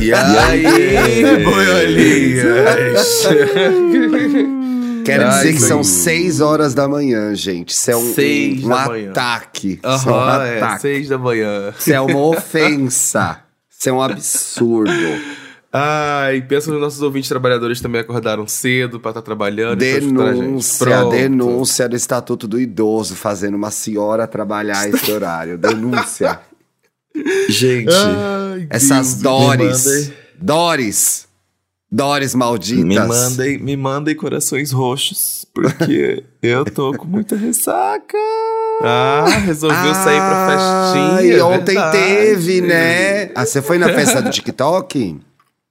E aí, boiolinhas? Quero Ai, dizer que são seis horas da manhã, gente. Isso é um, Seis um da manhã. ataque. Isso é um é, ataque. seis da manhã. Isso é uma ofensa. Isso é um absurdo. Ai, pensa nos nossos ouvintes trabalhadores também acordaram cedo pra estar trabalhando. e escutar a gente. Denúncia, denúncia do Estatuto do Idoso, fazendo uma senhora trabalhar esse horário. Denúncia. Gente, Ai, Essas Deus. Doris. mandem- Doris. Doris malditas. me mandem, me mandem corações roxos, porque eu tô com muita ressaca. Ah, resolveu sair pra festinha. E é ontem verdade. teve, né? Ah, você foi na festa do TikTok?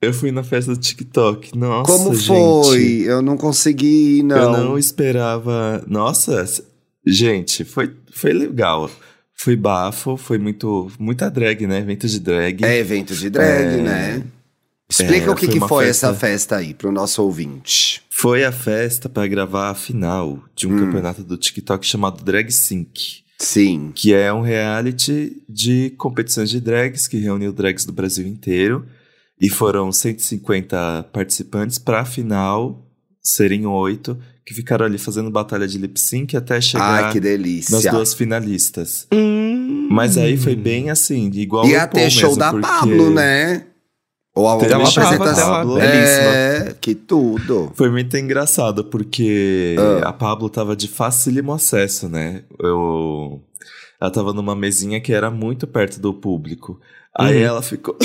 Eu fui na festa do TikTok. Nossa, Como gente. foi? Eu não consegui não. Eu não esperava. Nossa, gente, foi, foi legal. Foi bafo, foi muito muita drag, né? Evento de drag. É evento de drag, É. né? Explica É, o que foi que foi festa- essa festa aí pro nosso ouvinte. Foi a festa pra gravar a final de um Hum. campeonato do TikTok chamado Drag Sync, Sim. que é um reality de competições de drags que reuniu drags do Brasil inteiro. E foram 150 participantes pra a final serem oito, que ficaram ali fazendo batalha de lip sync até chegar Ai, que delícia. nas duas finalistas. Hum. Mas aí foi bem assim, igual Ia ter show mesmo, da porque Pablo, né? Ou a Teve uma apresentação. Pablo. É, que tudo. Foi muito engraçado, porque Ah. a Pablo tava de facílimo acesso, né? Eu... Ela tava numa mesinha que era muito perto do público. Aí Uhum. ela ficou.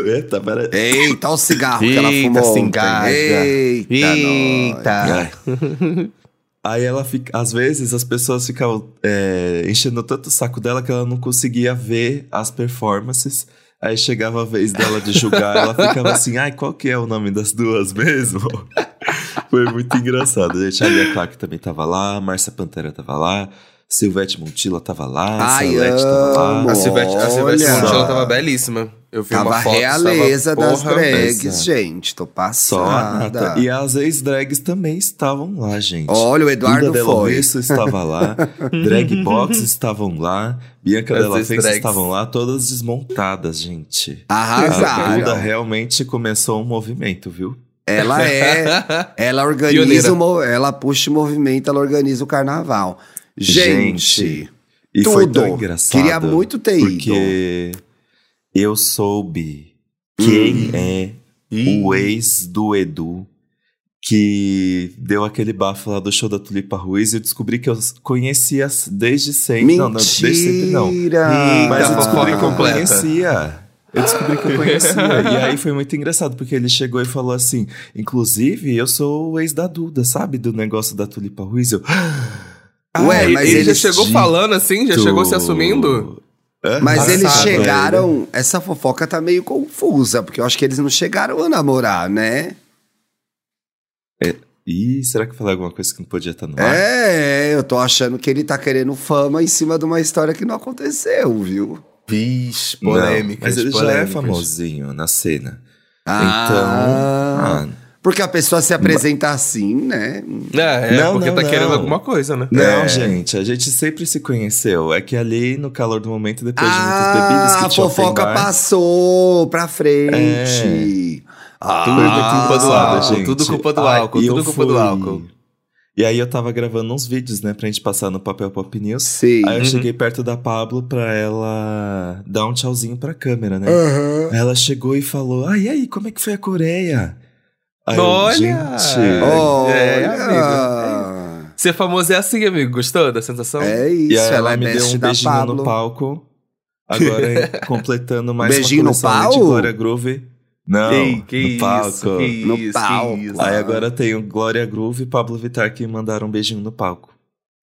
Eita, pera... Eita, olha o cigarro que ela Eita, fumou engasga. Eita, Eita. Ai. Aí ela fica. Às vezes as pessoas ficavam é, enchendo tanto o saco dela que ela não conseguia ver as performances. Aí chegava a vez dela de julgar, ela ficava assim, ai, qual que é o nome das duas mesmo? Foi muito engraçado. Gente, a Lia Clark também tava lá, Márcia Pantera tava lá, Silvete Montilla tava lá, Ai, Salete tava lá. A Silvete, a Silvete. Montilla tava belíssima. Eu vi Tava uma a foto. realeza tava, das porra, drags, essa. gente. Tô Só a passada. Nata. E as ex-drags também estavam lá, gente. Olha, o Eduardo Duda foi. Russo estava lá, Drag Box estavam lá, Bianca As Della Fence estavam lá, todas desmontadas, gente. A Arrasaram. Duda realmente começou um movimento, viu? Ela é. Ela organiza o ela puxa o movimento, ela organiza o carnaval. Gente, E foi tudo. tão engraçado. Queria muito ter ido. Porque eu soube quem Hum. é o ex do Edu que deu aquele bafo lá do show da Tulipa Ruiz e eu descobri que eu conhecia desde sempre. Não, não, desde sempre não. Mentira! Mas eu descobri que eu conhecia. Eu descobri que eu conhecia. e aí foi muito engraçado, porque ele chegou e falou assim: Inclusive, eu sou o ex da Duda, sabe? Do negócio da Tulipa Ruiz. Eu. Ué, Ele- mas ele já chegou dito- falando assim? Já chegou se assumindo? Mas Passado, eles né? chegaram. Essa fofoca tá meio confusa, porque eu acho que eles não chegaram a namorar, né? Ih, será que eu falei alguma coisa que não podia estar no ar? É, eu tô achando que ele tá querendo fama em cima de uma história que não aconteceu, viu? Vixe, Não, polêmicas. mas ele já é famosinho na cena. Ah, Então. ah, porque a pessoa se apresenta assim, né? É, é Não, porque não, tá não. querendo alguma coisa, né? não, É. gente, a gente sempre se conheceu. É que ali, no calor do momento, depois de muitas bebidas Ah, que a fofoca bar, passou pra frente. Ah, Tudo culpa do Nada, álcool, gente. tudo culpa do álcool, e tudo culpa do fui- álcool. E aí eu tava gravando uns vídeos, né, pra gente passar no Papel Pop News. Sim. Aí eu Uhum. cheguei perto da Pablo pra ela dar um tchauzinho pra câmera, né? Aí ela chegou e falou: Ah, e aí, como é que foi a Coreia? Aí Olha! gente. Olha. É, amigo. Ser famoso é assim, amigo. Gostou da sensação? É E isso, aí ela, ela é me deu um beijinho Pablo. no palco. Agora completando mais Beijinho uma no coleção aí de pau? Glória Groove. Não, que, que no isso, palco. que No isso, palco. que isso. Aí agora tem o Glória Groove e Pablo Vittar que mandaram um beijinho no palco.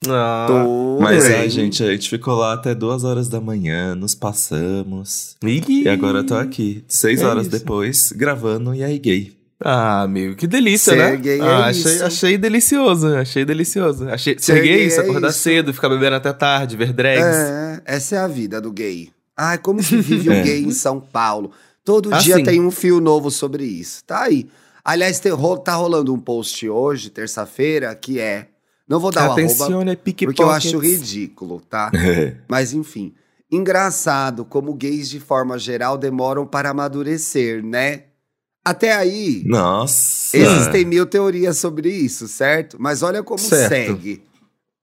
Ah, Tô Mas bem. ai, gente, a gente ficou lá até duas horas da manhã, nos passamos. E agora eu tô aqui, seis É horas isso. depois, gravando e aí gay. Ah, amigo, que delícia, Ser né? gay é ah, achei, isso. achei delicioso, achei delicioso. Achei, Ser ser gay, gay isso, é acordar isso. cedo, ficar bebendo até tarde, ver drags. É, essa é a vida do gay. Ai, como que vive o É. gay em São Paulo? Todo Assim. dia tem um fio novo sobre isso. Tá aí. Aliás, tem, tá rolando um post hoje, terça-feira, que é. Não vou dar o arroba, pique porque eu acho ridículo, tá? Mas enfim. Engraçado como gays de forma geral demoram para amadurecer, né? Até aí, Nossa. existem mil teorias sobre isso, certo? Mas olha como Certo. segue.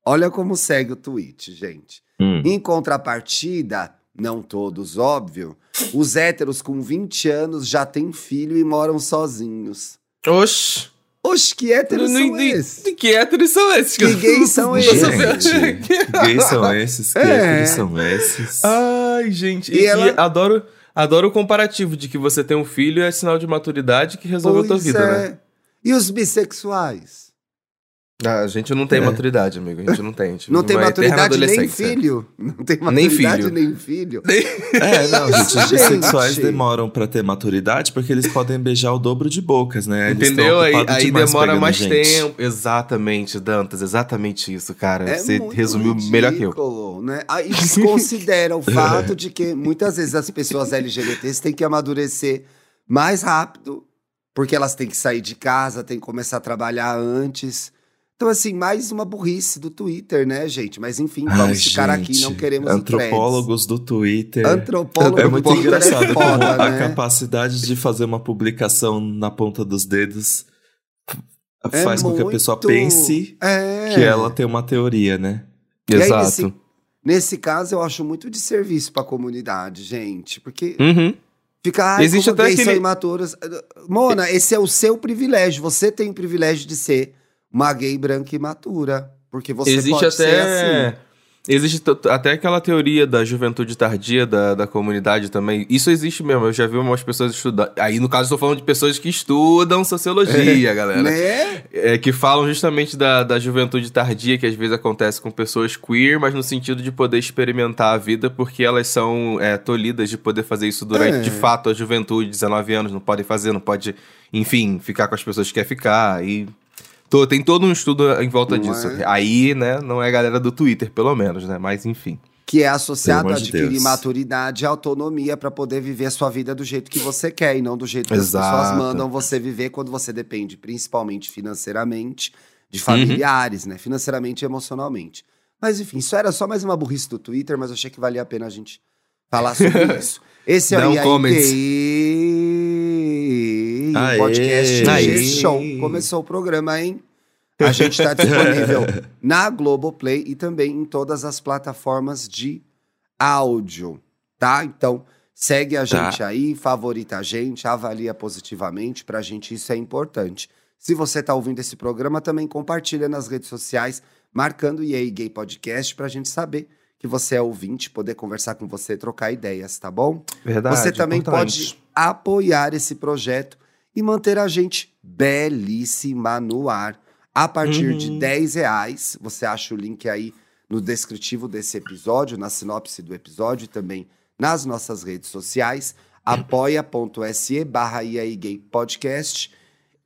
Olha como segue o tweet, gente. Hum. Em contrapartida, não todos, óbvio, os héteros com 20 anos já têm filho e moram sozinhos. Oxi. Oxe, que héteros Nem- são nem- esses? Que héteros são esses? Que gays são Não tô esses? que gays são esses? Que É. héteros são esses? Ai, gente. E E, ela- adoro, adoro o comparativo de que você tem um filho é sinal de maturidade que resolveu a tua vida, é. né? E os bissexuais? Ah, a gente não tem É. maturidade, amigo. A gente não tem. A gente Não tem uma maturidade nem adolescência. filho. Não tem Nem maturidade filho. nem filho. É, não, gente, os bissexuais demoram pra ter maturidade porque eles podem beijar o dobro de bocas, né? Eles Entendeu? Aí, aí demora mais gente. tempo. Exatamente, Dantas. Exatamente isso, cara. É Você muito resumiu melhor que eu. ridículo, Né? Aí desconsidera o fato de que muitas vezes as pessoas LGBTs têm que amadurecer mais rápido, porque elas têm que sair de casa, têm que começar a trabalhar antes. Então, assim, mais uma burrice do Twitter, né, gente? Mas enfim, vamos Ai, ficar aqui, gente, não queremos Antropólogos do Twitter. o Antropólogo É muito Twitter engraçado é foda, como a né? capacidade de fazer uma publicação na ponta dos dedos É faz com que a pessoa pense É. que ela tem uma teoria, né? E aí, Exato. nesse, nesse caso, eu acho muito de serviço pra comunidade, gente. Porque Uhum. fica. Existe até aquele- imaturas. Mona, esse é o seu privilégio. Você tem o privilégio de ser uma gay branca imatura. Porque você Existe pode ser até. assim. Existe até aquela teoria da juventude tardia da, da comunidade também. Isso existe mesmo. Eu já vi umas pessoas estudando. Aí, no caso, eu tô falando de pessoas que estudam sociologia, galera. Né? É, que falam justamente da, da juventude tardia, que às vezes acontece com pessoas queer, mas no sentido de poder experimentar a vida, porque elas são é, tolhidas de poder fazer isso durante, É. de fato, a juventude, 19 anos, não podem fazer, não pode, enfim, ficar com as pessoas que quer ficar. E to- tem todo um estudo em volta Não disso. é? Aí, né, não é a galera do Twitter, pelo menos, né? Mas enfim. Que é associado a adquirir Deus. maturidade e autonomia pra poder viver a sua vida do jeito que você quer e não do jeito que as Exato. pessoas mandam você viver quando você depende, principalmente financeiramente, Uhum. de familiares, né? Financeiramente e emocionalmente. Mas enfim, isso era só mais uma burrice do Twitter, mas eu achei que valia a pena a gente falar sobre isso. Esse é o um Aê. podcast Aê. Começou o programa, hein? A gente está disponível na Globoplay e também em todas as plataformas de áudio, tá? Então, segue a Tá. gente aí, favorita a gente, avalia positivamente, pra gente isso é importante. Se você tá ouvindo esse programa, também compartilha nas redes sociais, marcando o EA Gay Podcast pra gente saber que você é ouvinte, poder conversar com você, trocar ideias, tá bom? Verdade. Você também importante. pode apoiar esse projeto e manter a gente belíssima no ar. A partir de Uhum. 10 reais, você acha o link aí no descritivo desse episódio, na sinopse do episódio e também nas nossas redes sociais, apoia.se barra Gay Podcast.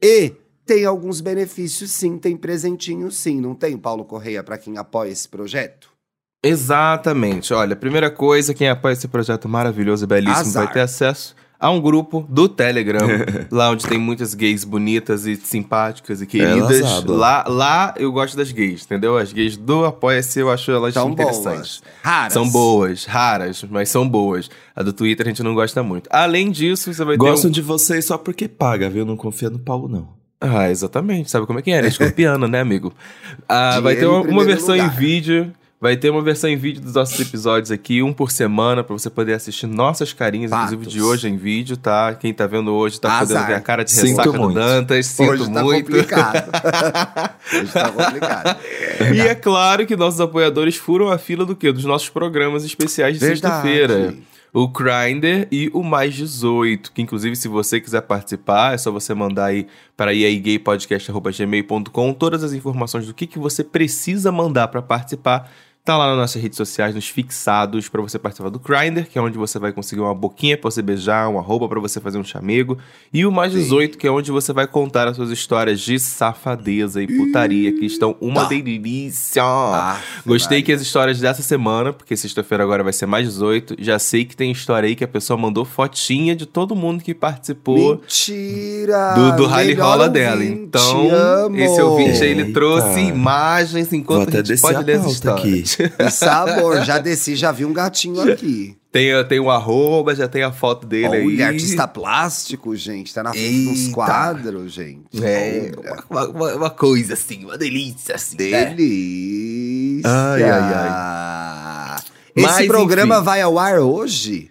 E tem alguns benefícios sim, tem presentinho sim, não tem, Paulo Correia, para quem apoia esse projeto? Exatamente. Olha, primeira coisa, quem apoia esse projeto maravilhoso e belíssimo Azar. vai ter acesso a um grupo do Telegram, lá onde tem muitas gays bonitas e simpáticas e queridas. Elas hablam. Lá, lá eu gosto das gays, entendeu? As gays do Apoia-se eu acho elas São interessantes. boas. Raras. São boas, raras, mas são boas. A do Twitter a gente não gosta muito. Além disso, você vai Gostam ter um... de vocês só porque paga, viu? Não confia no Paulo, não. Ah, exatamente. Sabe como é que é, né? Escorpiano, né, amigo? Ah, vai ter em uma, uma versão em lugar. vídeo. Vai ter uma versão em vídeo dos nossos episódios aqui, um por semana, pra você poder assistir nossas carinhas, Fatos. inclusive de hoje em vídeo, tá? Quem tá vendo hoje tá podendo Azar. ver a cara de Sinto ressaca do muito. Dantas. Sinto Hoje tá muito. complicado. Hoje tá complicado. E é claro que nossos apoiadores furam a fila do quê? Dos nossos programas especiais de sexta-feira. O Grindr e o Mais 18, que inclusive se você quiser participar, é só você mandar aí para iaigaypodcast.gmail.com todas as informações do que, que você precisa mandar para participar. Tá lá nas nossas redes sociais, nos fixados, para você participar do Grindr, que é onde você vai conseguir uma boquinha pra você beijar, uma roupa para você fazer um chamego. E o Mais 18, que é onde você vai contar as suas histórias de safadeza e putaria, que estão uma Tá. delícia. Ah, Gostei que as histórias dessa semana, porque sexta-feira agora vai ser mais 18, já sei que tem história aí que a pessoa mandou fotinha de todo mundo que participou Mentira! do, do rally rola dela. Então, amo. esse ouvinte aí, ele trouxe Eita. imagens enquanto a gente pode a ler as histórias. aqui. Gente. Que sabor. Já desci, já vi um gatinho aqui. Tem, tem o arroba, já tem a foto dele Olha, aí. artista plástico, gente. Tá na frente dos Eita. quadros, gente. É, uma, uma- uma coisa assim, uma delícia assim. né? Delícia. Ai, ai, Esse Mas, programa enfim. vai ao ar hoje?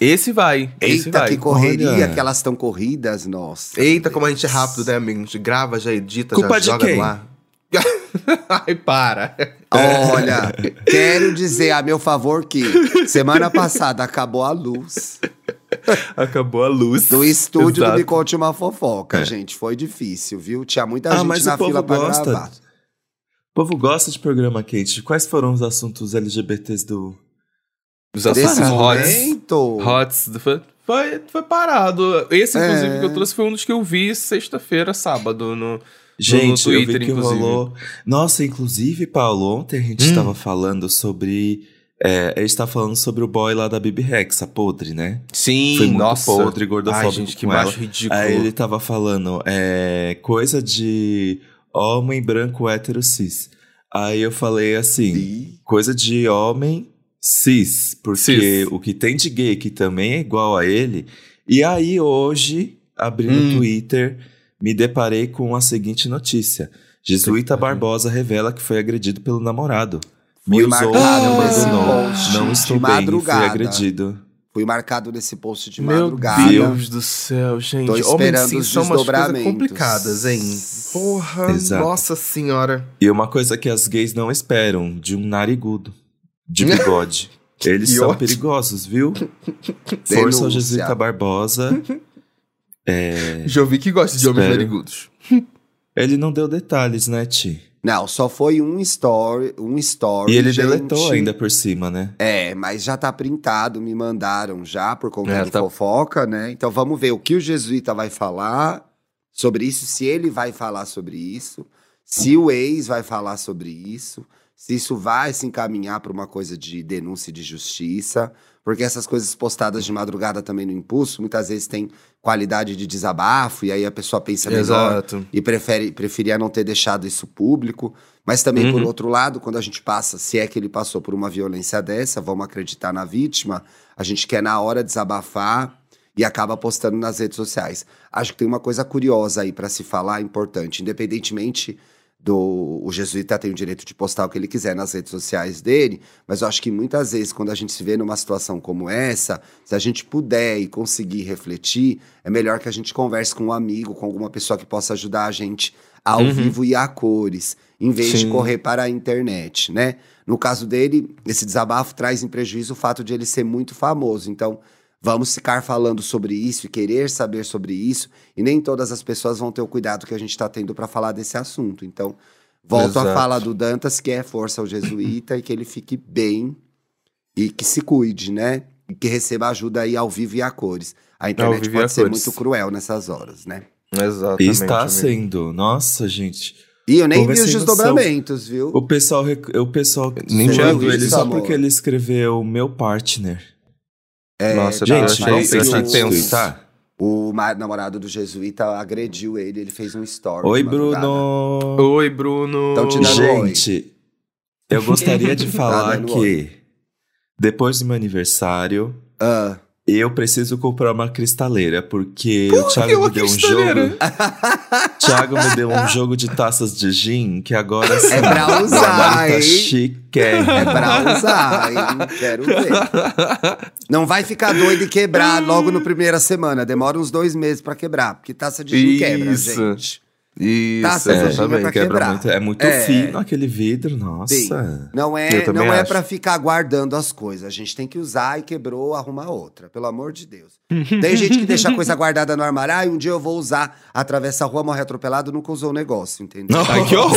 Esse vai, esse Eita, vai. que correria Olha. que elas estão corridas, nossa. Eita, como a gente é rápido, né, amigo? A gente grava, já edita, Culpa já de joga quem? no ar. Ai, para. Olha, quero dizer a meu favor que semana passada acabou a luz Acabou a luz. do estúdio do Exato. Me Conte Uma Fofoca, É. gente. Foi difícil, viu? Tinha muita Ah, gente mas na o povo fila pra gosta. gravar. O povo gosta de programa quente. Quais foram os assuntos LGBTs do. Os assuntos hots. Hots. Foi, foi, foi parado. Esse, inclusive, É. que eu trouxe foi um dos que eu vi sexta-feira, sábado, no... Gente, eu Twitter, vi que inclusive. rolou. Nossa, inclusive, Paulo, ontem a gente Hum. estava falando sobre. É, a gente tá falando sobre o boy lá da Bibi Rex, a podre, né? Sim, Foi muito nossa. podre, gordofóbico Ai, gente, que com macho ridículo. Aí ele tava falando, é, coisa de homem branco hétero cis. Aí eu falei assim, Ih, coisa de homem cis, porque Cis. o que tem de gay que também é igual a ele. E aí hoje, abrindo Hum. o Twitter, me deparei com a seguinte notícia. Jesuíta Barbosa revela que foi agredido pelo namorado. Me usou, marcado me nesse abandonou. post Não de estou bem, fui madrugada. agredido. Fui marcado nesse post de Meu madrugada. Deus do céu, gente. Tô Homens esperando os são umas coisas desdobramentos. complicadas, hein? Porra, Exato. nossa senhora. E uma coisa que as gays não esperam, de um narigudo, de bigode. Eles são ótimo. perigosos, viu? Força ao. Jesuíta Barbosa. É, Já ouvi que gosta de homens narigudos. ele não deu detalhes, né, Ti? Não, só foi um story, um story. E ele gente. deletou ainda por cima, né? É, mas já tá printado, me mandaram já por conta É, de tá- fofoca, né? Então vamos ver o que o jesuíta vai falar sobre isso, se ele vai falar sobre isso, se o ex vai falar sobre isso, se isso vai se encaminhar para uma coisa de denúncia e de justiça, porque essas coisas postadas de madrugada também no impulso, muitas vezes tem qualidade de desabafo e aí a pessoa pensa melhor Exato. e prefere, preferia não ter deixado isso público. Mas também, por Uhum. outro lado, quando a gente passa, se é que ele passou por uma violência dessa, vamos acreditar na vítima, a gente quer na hora desabafar e acaba postando nas redes sociais. Acho que tem uma coisa curiosa aí para se falar, importante, independentemente do o jesuíta tem o direito de postar o que ele quiser nas redes sociais dele, mas eu acho que muitas vezes quando a gente se vê numa situação como essa, se a gente puder e conseguir refletir, é melhor que a gente converse com um amigo, com alguma pessoa que possa ajudar a gente ao Uhum. vivo e a cores, em vez de Sim. correr para a internet, né? No caso dele, esse desabafo traz em prejuízo o fato de ele ser muito famoso. Então, vamos ficar falando sobre isso e querer saber sobre isso, e nem todas as pessoas vão ter o cuidado que a gente está tendo para falar desse assunto. Então, volto à Exato. fala do Dantas, que é força ao jesuíta e que ele fique bem e que se cuide, né? E que receba ajuda aí ao vivo e a cores. A internet pode ser cores. muito cruel nessas horas, né? Exatamente. E está amigo. sendo. Nossa, gente. E eu nem vi os desdobramentos, viu? O pessoal, rec- o pessoal Nem tinha ele só amor. porque ele escreveu meu partner. É, Nossa, tá, eu Gente, eu o- achei vamos tenso. twittar? O namorado do jesuíta agrediu ele, ele fez um story. Oi. Bruno. Oi, Bruno. Tão te dando oi. Gente, eu gostaria de falar dando que depois do meu aniversário, Ah, eu preciso comprar uma cristaleira, porque o que Thiago me deu um jogo. Thiago me deu um jogo de taças de gin que agora sim. É pra usar, tá chique. é pra usar, hein? Quero ver. Não vai ficar doido e quebrar logo no primeira semana. Demora uns dois meses pra quebrar, porque taça de gin quebra, Isso. gente. Isso, Taça gin é pra Quebra quebrar. muito, é muito É. fino aquele vidro, nossa. Sim. Não é, também não é para ficar guardando as coisas. A gente tem que usar e quebrou, arruma outra. Pelo amor de Deus. Tem gente que deixa a coisa guardada no armário. Ah, um dia eu vou usar. Atravessa a rua, morre atropelado, nunca usou o negócio, entendeu? Ai, que horror.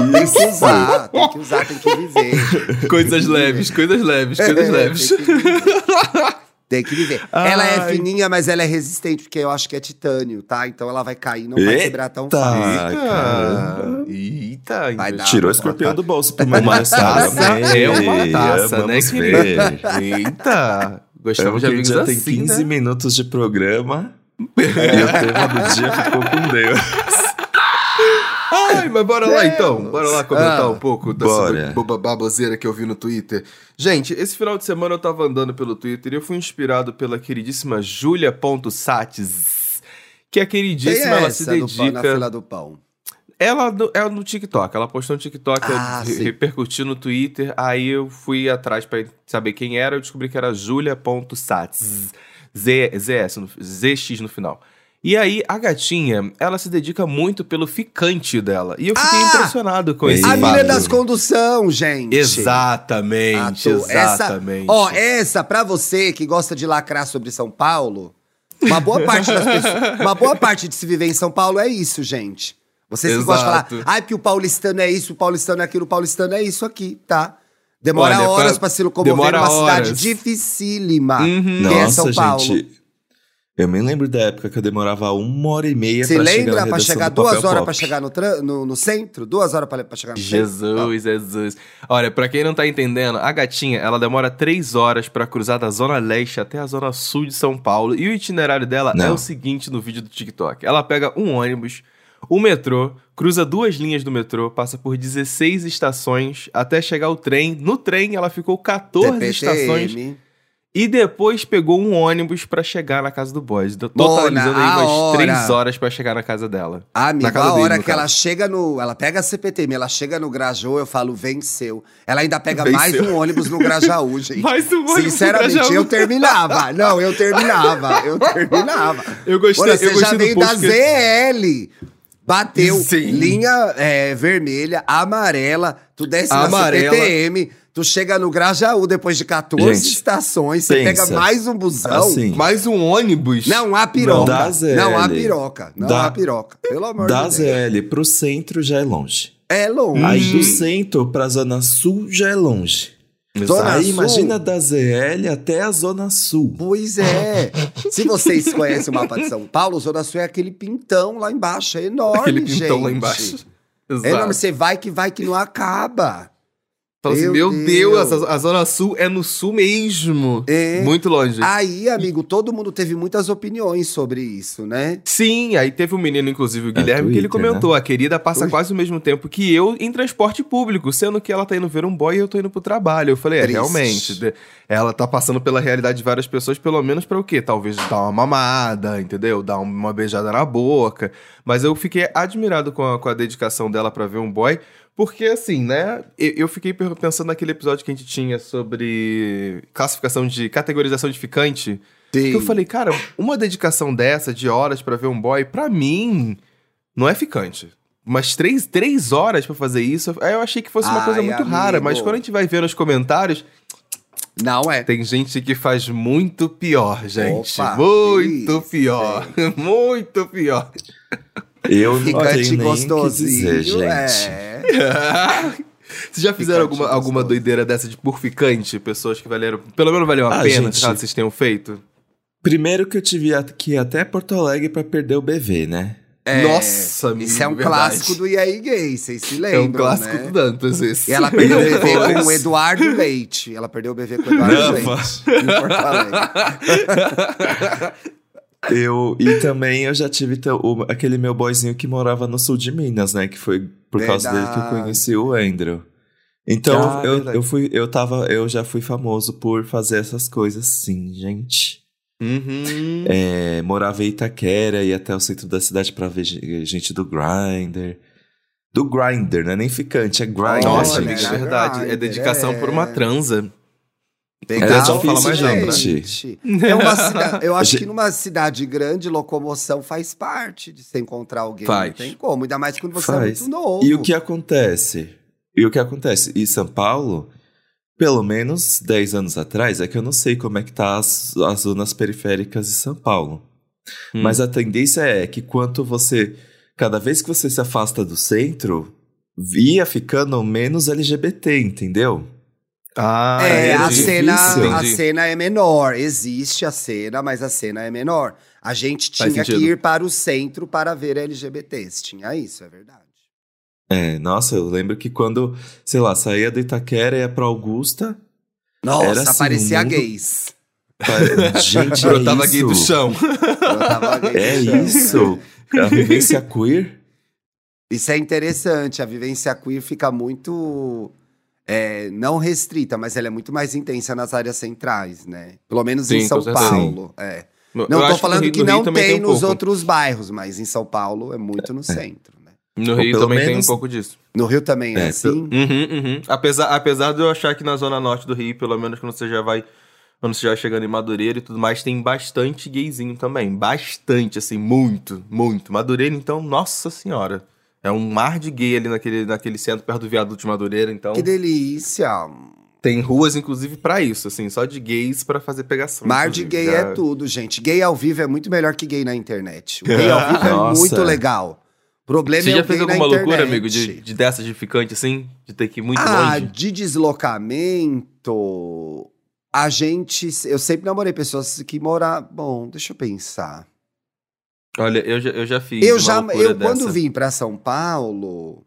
Não, tem que usar, tem que usar, tem que viver. Coisas leves, coisas leves, coisas É, leves. Tem que viver. Viver. Ela é Ai. fininha, mas ela é resistente, porque eu acho que é titânio, tá? Então ela vai cair, não vai Eita. quebrar tão fácil. Eita, caramba. eita. Vai dar. Tirou o Tá. escorpião do bolso pro meu Uma taça é uma taça, né, ver. Eita. Gostamos de amigos já assim, tem 15 né? minutos de programa. e o tema do dia ficou com Deus. Ai, mas bora lá então. Bora lá comentar Ah, um pouco sobre baboseira que eu vi no Twitter. Gente, esse final de semana eu tava andando pelo Twitter e eu fui inspirado pela queridíssima Julia.sates. Que a Quem queridíssima, é ela se pão, na dedica. fila do pão? Ela é no TikTok. Ela postou no TikTok, Ah, eu no Twitter. Aí eu fui atrás pra saber quem era. Eu descobri que era Julia.sats. Z, ZS, no- ZX no final. E aí, a gatinha, ela se dedica muito pelo ficante dela. E eu fiquei Ah! impressionado com esse A A fato. milha das condução, gente. Exatamente, Atu- exatamente. Essa, ó, essa pra você que gosta de lacrar sobre São Paulo, uma boa parte das pessoas, uma boa parte de se viver em São Paulo é isso, gente. Vocês que gostam de Exato. falar, ai, porque o paulistano é isso, o paulistano é aquilo, o paulistano é isso aqui, tá? Demora Olha, horas pra- pra se locomover numa cidade dificílima, Uhum. que é Nossa, São Paulo. gente. Eu me lembro da época que eu demorava uma hora e meia Você pra chegar na lembra pra chegar duas horas Pop. pra chegar no, no, no centro? Duas horas pra, pra chegar no centro? Jesus, Jesus. Olha, pra quem não tá entendendo, a gatinha, ela demora três horas pra cruzar da zona leste até a zona sul de São Paulo. E o itinerário dela é Não. o seguinte no vídeo do TikTok. Ela pega um ônibus, o metrô, cruza duas linhas do metrô, passa por 16 estações até chegar o trem. No trem, ela ficou 14 estações. E depois pegou um ônibus pra chegar na casa do boy. Mona, Totalizando aí umas hora. três horas pra chegar na casa dela. Amigo, Na casa a dele, hora no que ela chega no. Ela pega a CPTM, ela chega no Grajaú, eu falo, venceu. Ela ainda pega Venceu. mais um ônibus no Grajaú, gente. Mais um ônibus no Sinceramente, Grajaú. eu terminava. Não, eu terminava. Eu terminava. Eu gostei, Olha, você eu gostei já veio da que- ZL. Bateu Sim. linha é, vermelha, amarela, tu desce Amarela. na CPTM, tu chega no Grajaú depois de 14 Gente, estações, você pensa. pega mais um busão. Assim, Mais um ônibus. Não há piroca. Da ZL. Não há piroca. Não Da- há piroca. Pelo amor da de Deus. ZL pro centro já é longe. É longe. Aí do centro pra zona sul já é longe. Zona Aí Sul? imagina da ZL até a zona sul. Pois é. Se vocês conhecem o mapa de São Paulo, Zona Sul é aquele pintão lá embaixo. É enorme, Aquele pintão gente. lá embaixo. É Exato. enorme. Você vai que vai que não acaba. Fala assim, Meu Deus, Deus. a, a Zona Sul é no sul mesmo. É. Muito longe. Aí, amigo, todo mundo teve muitas opiniões sobre isso, né? Sim, aí teve um menino, inclusive o Guilherme, que ele Twitter, comentou: a querida passa Twitter. quase o mesmo tempo que eu em transporte público, sendo que ela tá indo ver um boy e eu tô indo pro trabalho. Eu falei, é, Triste. realmente. Ela tá passando pela realidade de várias pessoas, pelo menos pra o quê? Talvez dar uma mamada, entendeu? Dar uma beijada na boca. Mas eu fiquei admirado com a, com a dedicação dela pra ver um boy. Porque, assim, né? Eu, fiquei pensando naquele episódio que a gente tinha sobre classificação de categorização de ficante. Sim. Que eu falei, cara, uma dedicação dessa de horas pra ver um boy, pra mim, não é ficante. Mas três, três horas pra fazer isso, aí eu achei que fosse uma Ai, coisa muito rara. Mas amigo. quando a gente vai ver nos comentários, Não é. tem gente que faz muito pior, gente. Opa, muito isso, pior. muito pior. Eu não Ficante tenho nem o que gostosinho. dizer, gente. É. Vocês já fizeram Ficante alguma, alguma gostoso. doideira dessa de por ficante? Pessoas que valeram. Pelo menos valeu a Ah, pena, gente. caso vocês tenham feito? Primeiro que eu tive que ir até Porto Alegre pra perder o BV, né? É. Nossa, amigo, Isso é um verdade. clássico do E aí Gay, vocês se lembram, É um clássico né? do Dantas esse. E ela perdeu o BV com o Eduardo Leite. Ela perdeu o BV com o Eduardo Não, Leite. Em Porto Alegre. Eu, e também eu já tive o- aquele meu boyzinho que morava no sul de Minas, né? Que foi por causa dele que eu Verdade. conheci o Andrew. Então Ah, eu, verdade. eu fui, eu tava, eu já fui famoso por fazer essas coisas sim, gente. Uhum. É, morava em Itaquera, ia até o centro da cidade pra ver ge- gente do Grindr. Do Grindr, não é nem ficante, é Grindr. Nossa, gente. é verdade. É dedicação é. por uma transa. Legal, Era difícil, fala mais não, né? gente. É uma cida- Eu acho Gente- que numa cidade grande, locomoção faz parte de você encontrar alguém. Faz. Não tem como, ainda mais quando você Faz. é muito novo. E o que acontece? E o que acontece? Em São Paulo, pelo menos 10 anos atrás, é que eu não sei como é que tá as, as zonas periféricas de São Paulo. Hum. Mas a tendência é que quanto você. Cada vez que você se afasta do centro, ia ficando menos LGBT, entendeu? Ah, É, a difícil. cena, a cena é menor. Existe a cena, mas a cena é menor. A gente tinha que ir para o centro para ver LGBTs. Tinha isso, é verdade. É, nossa, eu lembro que quando, sei lá, saía do Itaquera e ia pra Augusta. Nossa, Era assim, aparecia o mundo- gays. Gente, é Brotava isso. gay do chão. Eu tava gay É chão. isso. A vivência queer. Isso é interessante. A vivência queer fica muito. É, não restrita, mas ela é muito mais intensa nas áreas centrais, né? Pelo menos Sim, em São. Paulo. É. Não tô falando no Rio- que, não também tem, um nos pouco. outros bairros, mas em São Paulo é muito no centro, né? No Ou Rio também tem um menos- pouco disso. No Rio também é, É, assim. Uhum, uhum. Apesar, apesar de eu achar que na zona norte do Rio, pelo menos quando você já vai. Quando você já vai chegando em Madureira e tudo mais, tem bastante gayzinho também. Bastante, assim, muito, muito. Madureira, então, nossa senhora. É um mar de gay ali naquele, naquele centro perto do viaduto de Madureira, então. Que delícia. Tem ruas, inclusive, pra isso, assim, só de gays pra fazer pegação. Mar de gay Já- é tudo, gente. Gay ao vivo é muito melhor que gay na internet. O gay ao vivo é muito legal. O problema Você é já fez alguma loucura, amigo, de, de dessas de ficante, assim? De ter que ir muito ah, longe? de deslocamento, a gente. Eu sempre namorei pessoas que moram. Bom, deixa eu pensar. Olha, eu já, eu já fiz. Eu já. Eu, quando dessa. vim pra São Paulo,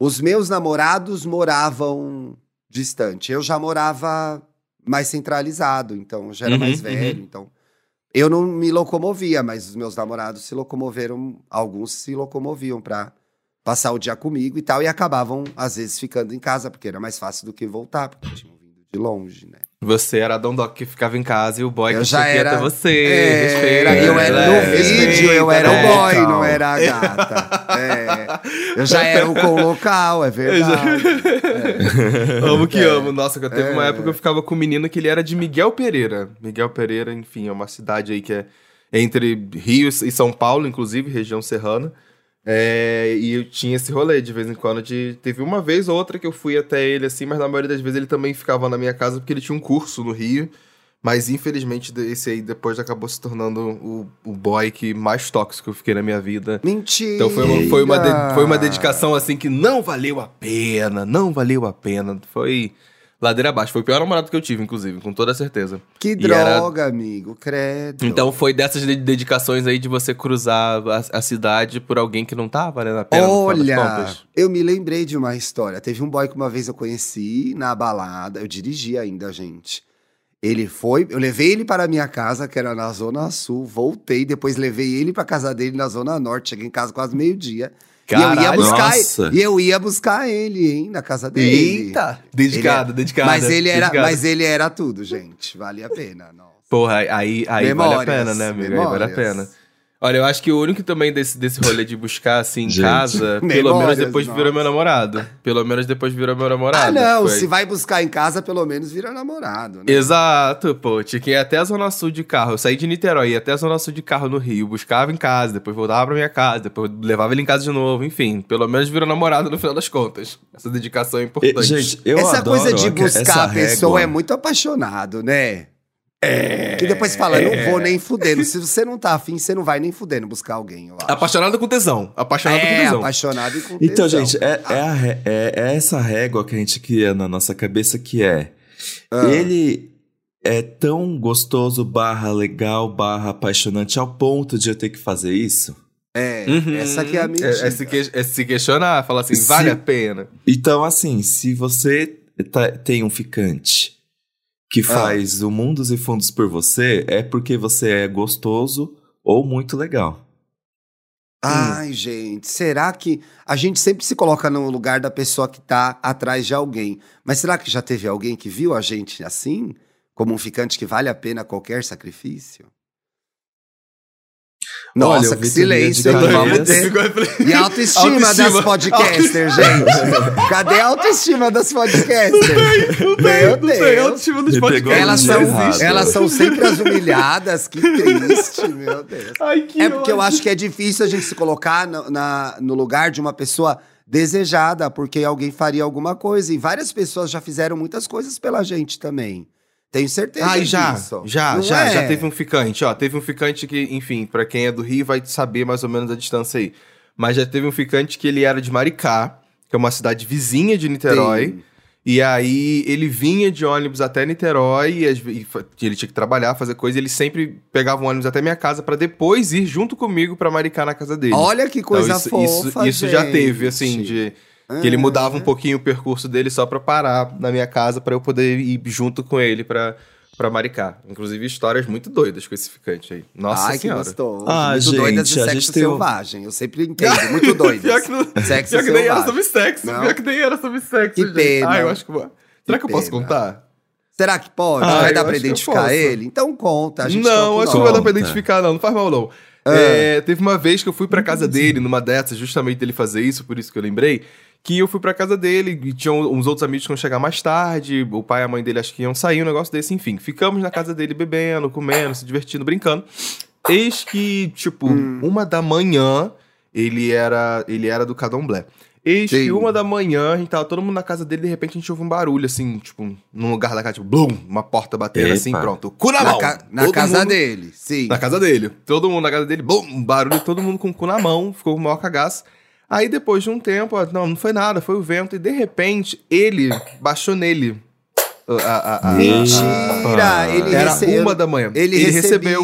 os meus namorados moravam distante. Eu já morava mais centralizado, então já era Uhum, mais uhum. velho. Então, eu não me locomovia, mas os meus namorados se locomoveram. Alguns se locomoviam pra passar o dia comigo e tal, e acabavam, às vezes, ficando em casa, porque era mais fácil do que voltar, porque tinham vindo de longe, né? Você era a Dondoc que ficava em casa e o boy Eu que já era- até você. É, Respeita, era, eu era, é, no respeita, vídeo eu era é. o boy, não era a gata. É, eu já era o com local, é verdade. amo que É. amo. Nossa, que eu teve uma É. época que eu ficava com um menino que ele era de Miguel Pereira. Miguel Pereira, enfim, é uma cidade aí que é entre Rio e São Paulo, inclusive, região serrana. É, e eu tinha esse rolê de vez em quando de. Teve uma vez ou outra que eu fui até ele assim, mas na maioria das vezes ele também ficava na minha casa porque ele tinha um curso no Rio. Mas infelizmente esse aí depois acabou se tornando o, o boy que mais tóxico eu fiquei na minha vida. Mentira. Então foi uma, foi, uma de- foi uma dedicação assim que não valeu a pena, não valeu a pena. Foi ladeira abaixo. Foi o pior namorado que eu tive, inclusive, com toda certeza. Que E era- droga, amigo, credo. Então foi dessas de- dedicações aí de você cruzar a, a cidade por alguém que não tava valendo a pena. Olha, eu me lembrei de uma história. Teve um boy que uma vez eu conheci na balada, eu dirigi ainda, gente. Ele foi, eu levei ele para a minha casa, que era na Zona Sul, voltei, depois levei ele para casa dele na Zona Norte, cheguei em casa quase meio-dia. E eu ia Caralho, buscar, nossa. e eu ia buscar ele, hein, na casa dele. Eita! Dedicada, Ele- dedicada. Mas ele era, dedicada. mas ele era tudo, gente. Vale a pena, nossa. Porra, aí, aí vale a Memórias, pena, né, amigo? Aí vale a memórias. pena. Olha, eu acho que o único também desse, desse rolê de buscar assim em Gente. casa, pelo menos Memórias, depois virou nossa. meu namorado. Pelo menos depois virou meu namorado. Ah, não, Foi- se vai buscar em casa, pelo menos vira namorado, né? Exato, pô. Tinha que ir até a Zona Sul de carro. Eu saí de Niterói, ia até a Zona Sul de carro no Rio, buscava em casa, depois voltava pra minha casa, depois levava ele em casa de novo, enfim. Pelo menos virou namorado no final das contas. Essa dedicação é E, importante. gente, eu essa adoro coisa de buscar a pessoa régua- é muito apaixonado, né? É. Que depois fala, não vou nem fudendo. Se você não tá afim, você não vai nem fudendo buscar alguém, eu acho. Apaixonado com tesão. Apaixonado com é, tesão. apaixonado e com Então, tesão. gente, é, é, a é- é essa régua que a gente cria na nossa cabeça que é. Ah. Ele é tão gostoso, barra legal, barra apaixonante, ao ponto de eu ter que fazer isso. É, Uhum. essa que é a mentira. É, é se, que- é se questionar, falar assim, Se- vale a pena. Então, assim, se você tá- tem um ficante que Ah. faz o mundos e fundos por você, é porque você é gostoso ou muito legal. Ai, gente, será que a gente sempre se coloca no lugar da pessoa que tá atrás de alguém? Mas será que já teve alguém que viu a gente assim? Como um ficante que vale a pena qualquer sacrifício? Nossa, Olha, eu que silêncio, hein? Vamos Vamos ter- ter. E a autoestima, Autoestima. das podcasters, gente? Cadê a autoestima das podcasters? Meu Não tem Deus. autoestima dos podcasts. Elas são, errado. elas são sempre as humilhadas, que triste, meu Deus. Ai, que É porque eu ódio. acho que é difícil a gente se colocar no, na- no lugar de uma pessoa desejada, porque alguém faria alguma coisa. E várias pessoas já fizeram muitas coisas pela gente também. Tenho certeza Ai, já, disso. já, Não já, é? já teve um ficante, ó. Teve um ficante que, enfim, pra quem é do Rio vai saber mais ou menos a distância aí. Mas já teve um ficante que ele era de Maricá, que é uma cidade vizinha de Niterói. E aí ele vinha de ônibus até Niterói, e, ele tinha que trabalhar, fazer coisa, e ele sempre pegava um ônibus até minha casa pra depois ir junto comigo pra Maricá na casa dele. Olha que Então, coisa isso, fofa, isso, isso já teve, assim, de que ele mudava um Ah. pouquinho o percurso dele só pra parar na minha casa pra eu poder ir junto com ele pra pra Maricá. Inclusive, histórias muito doidas com esse ficante aí. Nossa Ai, senhora. que gostoso. Ah, muito gente, doidas de sexo selvagem. Eu sempre entendo. Muito doidas. Pior que, não, Sexo pior que nem era sobre sexo. Não? Pior que nem era sobre sexo. Que gente. pena. Ah, eu acho que. Será que, eu posso contar? Será que pode? Ah, vai dar pra que identificar ele? Então conta. A gente não, acho que não vai dar pra identificar, não. Não faz mal, não. É, teve uma vez que eu fui pra casa dele, numa dessas, justamente dele fazer isso, por isso que eu lembrei, que eu fui pra casa dele e tinham uns outros amigos que iam chegar mais tarde, o pai e a mãe dele acho que iam sair, um negócio desse, enfim. Ficamos na casa dele bebendo, comendo, se divertindo, brincando. Eis que, tipo, Hum. uma da manhã, ele era, ele era do Cadomblé. Eis Sim. que uma da manhã, a gente tava todo mundo na casa dele, de repente a gente ouve um barulho, assim, tipo, num lugar da casa, tipo, blum, uma porta batendo Epa. assim, pronto. Cu na Na, mão! ca- na Todo casa mundo- dele, sim. na casa dele. Todo mundo na casa dele, bum, um barulho, todo mundo com o cu na mão, ficou com o maior cagaço. Aí depois de um tempo, ó, não, não foi nada, foi o vento, e de repente ele baixou nele. A, a, a- Mentira! Ele, Era rece- uma da manhã. Ele, Ele recebeu.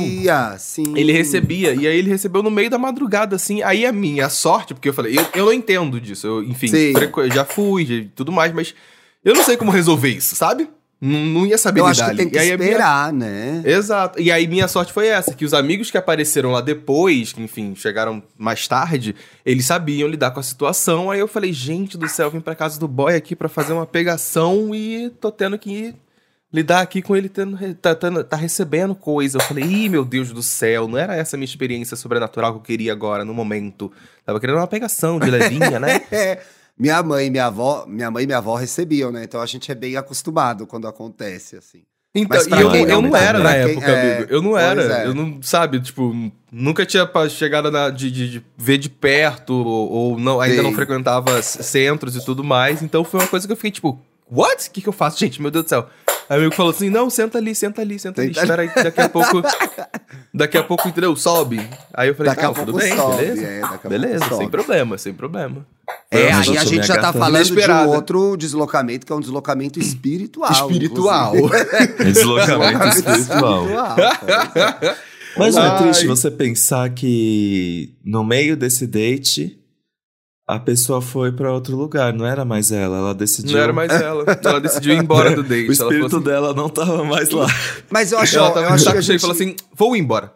sim. Ele recebia, e aí ele recebeu no meio da madrugada, assim. Aí a minha sorte, porque eu falei, eu, eu não entendo disso. Eu, enfim, Sim. já fui, já, tudo mais, mas eu não sei como resolver isso, sabe? Não, não ia saber Eu lidar acho que tem que E a minha- esperar, né? Exato. E aí minha sorte foi essa, que os amigos que apareceram lá depois, que enfim, chegaram mais tarde, eles sabiam lidar com a situação. Aí eu falei, gente do céu, vim pra casa do boy aqui pra fazer uma pegação e tô tendo que lidar aqui com ele tendo, tá, tá, tá recebendo coisa. Eu falei, ih, meu Deus do céu, não era essa a minha experiência sobrenatural que eu queria agora, no momento. Tava querendo uma pegação de levinha, né? É. Minha mãe e minha avó, minha mãe e minha avó recebiam, né? Então a gente é bem acostumado quando acontece, assim. Então, e eu, eu não não era na época, é, amigo. Eu não era. é. Eu não, sabe, tipo, nunca tinha chegado na, de, de- de ver de perto, ou, ou não, ainda Sim. não frequentava centros e tudo mais. Então foi uma coisa que eu fiquei, tipo, what? O que, que eu faço? Gente, meu Deus do céu. Aí o amigo falou assim: não, senta ali, senta ali, senta ali. Espera aí, daqui a pouco. Daqui a pouco, entendeu? Sobe. Aí eu falei, Daqui a não, tudo pouco bem, sobe, beleza. é, daqui a beleza, pouco sem sobe. problema, sem problema. É, aí a gente já tá falando de um outro deslocamento, que é um deslocamento espiritual. Espiritual. Deslocamento espiritual. cara. Mas não é triste você pensar que no meio desse date a pessoa foi pra outro lugar, não era mais ela, ela decidiu. Não era mais ela. Ela decidiu ir embora do date. O espírito assim, dela não tava mais lá. Mas eu acho, ela eu tava de acho que a gente, falou assim: vou embora.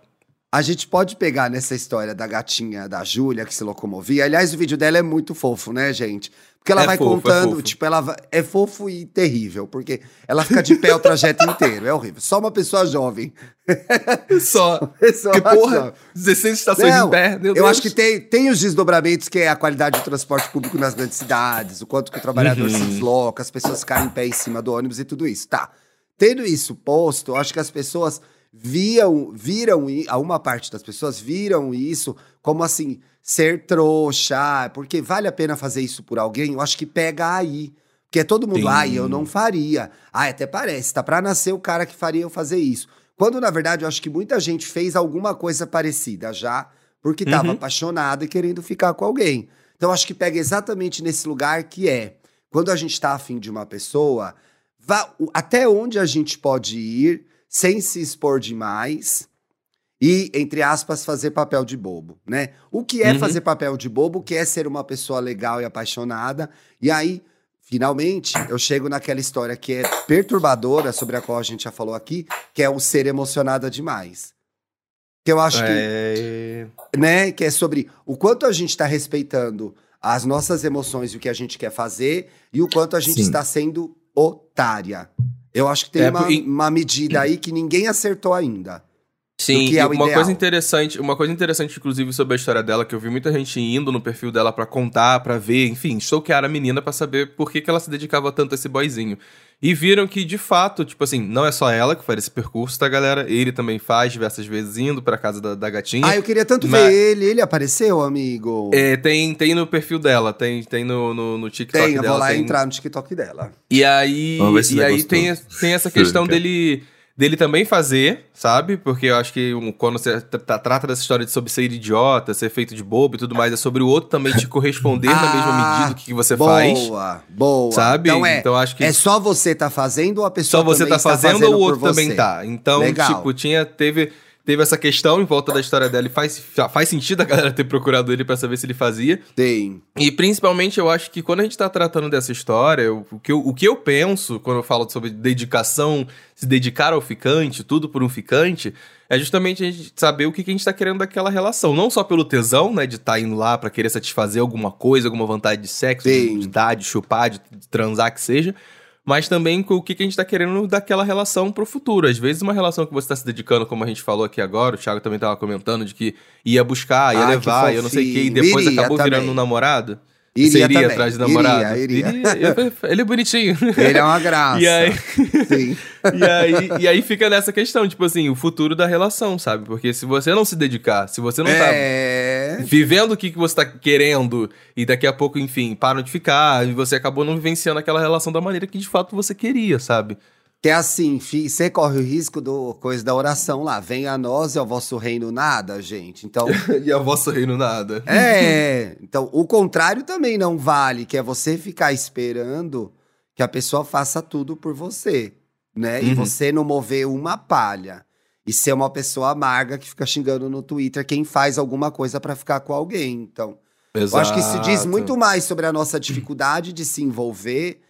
a gente pode pegar nessa história da gatinha da Júlia que se locomovia. Aliás, o vídeo dela é muito fofo, né, gente? Porque ela É vai fofo, é contando, fofo. tipo, ela vai- é fofo e terrível, porque ela fica de pé o trajeto inteiro, é horrível. Só uma pessoa jovem. Só. Pessoa Porque, porra, jovem. 16 estações Não, em pé. Meu eu Deus. acho que tem, tem os desdobramentos, que é a qualidade do transporte público nas grandes cidades, o quanto que o trabalhador Uhum. se desloca, as pessoas ficarem em pé em cima do ônibus e tudo isso. Tá. Tendo isso posto, eu acho que as pessoas viam, viram, uma parte das pessoas viram isso como assim, ser trouxa, porque vale a pena fazer isso por alguém, eu acho que pega aí. Porque é todo mundo, ai, eu não faria. Ai, até parece, tá pra nascer o cara que faria eu fazer isso. Quando, na verdade, eu acho que muita gente fez alguma coisa parecida já, porque tava Uhum. apaixonado e querendo ficar com alguém. Então, eu acho que pega exatamente nesse lugar que é, quando a gente tá afim de uma pessoa, vá, até onde a gente pode ir sem se expor demais e, entre aspas, fazer papel de bobo, né? O que é Uhum. fazer papel de bobo, o que é ser uma pessoa legal e apaixonada, e aí Finalmente, eu chego naquela história que é perturbadora, sobre a qual a gente já falou aqui, que é o ser emocionada demais. Que eu acho É... que, né, que é sobre o quanto a gente está respeitando as nossas emoções e o que a gente quer fazer e o quanto a gente Sim. está sendo otária. Eu acho que tem É, uma, uma medida aí que ninguém acertou ainda. Sim, que é e uma ideal. coisa interessante, uma coisa interessante inclusive sobre a história dela que eu vi muita gente indo no perfil dela pra contar, pra ver, enfim, stalkear a menina pra saber por que, que ela se dedicava tanto a esse boyzinho. E viram que de fato, tipo assim, não é só ela que faz esse percurso, tá, galera? Ele também faz diversas vezes indo pra casa da, da gatinha. Ah, eu queria tanto Mas- ver ele. Ele apareceu, amigo? É, tem, tem no perfil dela, tem, tem no, no, no TikTok Tem, eu dela. vou lá tem... entrar no TikTok dela. E aí, Vamos ver se e ele aí gostou. tem, tem essa questão dele, dele também fazer, sabe? Porque eu acho que um, quando você tra- tra- trata dessa história de sobre ser idiota, ser feito de bobo e tudo mais, é sobre o outro também te corresponder na mesma Ah, medida que, que você faz, Boa, boa. sabe? Então é, então acho que é só você tá fazendo ou a pessoa só você tá está fazendo ou o outro também tá. Então, Legal. tipo, tinha, teve, teve essa questão em volta da história dela e faz, faz sentido a galera ter procurado ele pra saber se ele fazia. Tem. E principalmente eu acho que quando a gente tá tratando dessa história, eu- o, que eu, o que eu penso quando eu falo sobre dedicação, se dedicar ao ficante, tudo por um ficante, é justamente a gente saber o que, que a gente tá querendo daquela relação. Não só pelo tesão, né, de estar indo lá pra querer satisfazer alguma coisa, alguma vontade de sexo, de, de dar, de chupar, de, de transar, que seja. Mas também com o que, que a gente tá querendo daquela relação pro futuro. Às vezes, uma relação que você tá se dedicando, como a gente falou aqui agora, o Thiago também tava comentando, de que ia buscar, ia Ah, levar, eu não sei o que, e depois Iria acabou virando também. um namorado. Iria Você iria também. atrás de namorado? Iria, iria. Iria. Ele é bonitinho. Ele é uma graça. E aí, Sim. e, aí, e aí fica nessa questão, tipo assim, o futuro da relação, sabe? Porque se você não se dedicar, se você não tá É. vivendo o que, que você tá querendo e daqui a pouco, enfim, param de ficar e você acabou não vivenciando aquela relação da maneira que de fato você queria, sabe? Que é assim, você corre o risco do coisa da oração lá. Venha a nós e ao vosso reino nada, gente. Então, e a vosso reino nada. é. Então, o contrário também não vale, que é você ficar esperando que a pessoa faça tudo por você, né? E Uhum. você não mover uma palha. E ser uma pessoa amarga que fica xingando no Twitter quem faz alguma coisa pra ficar com alguém. Então, Eu acho que isso diz Exato. muito mais sobre a nossa dificuldade de se envolver.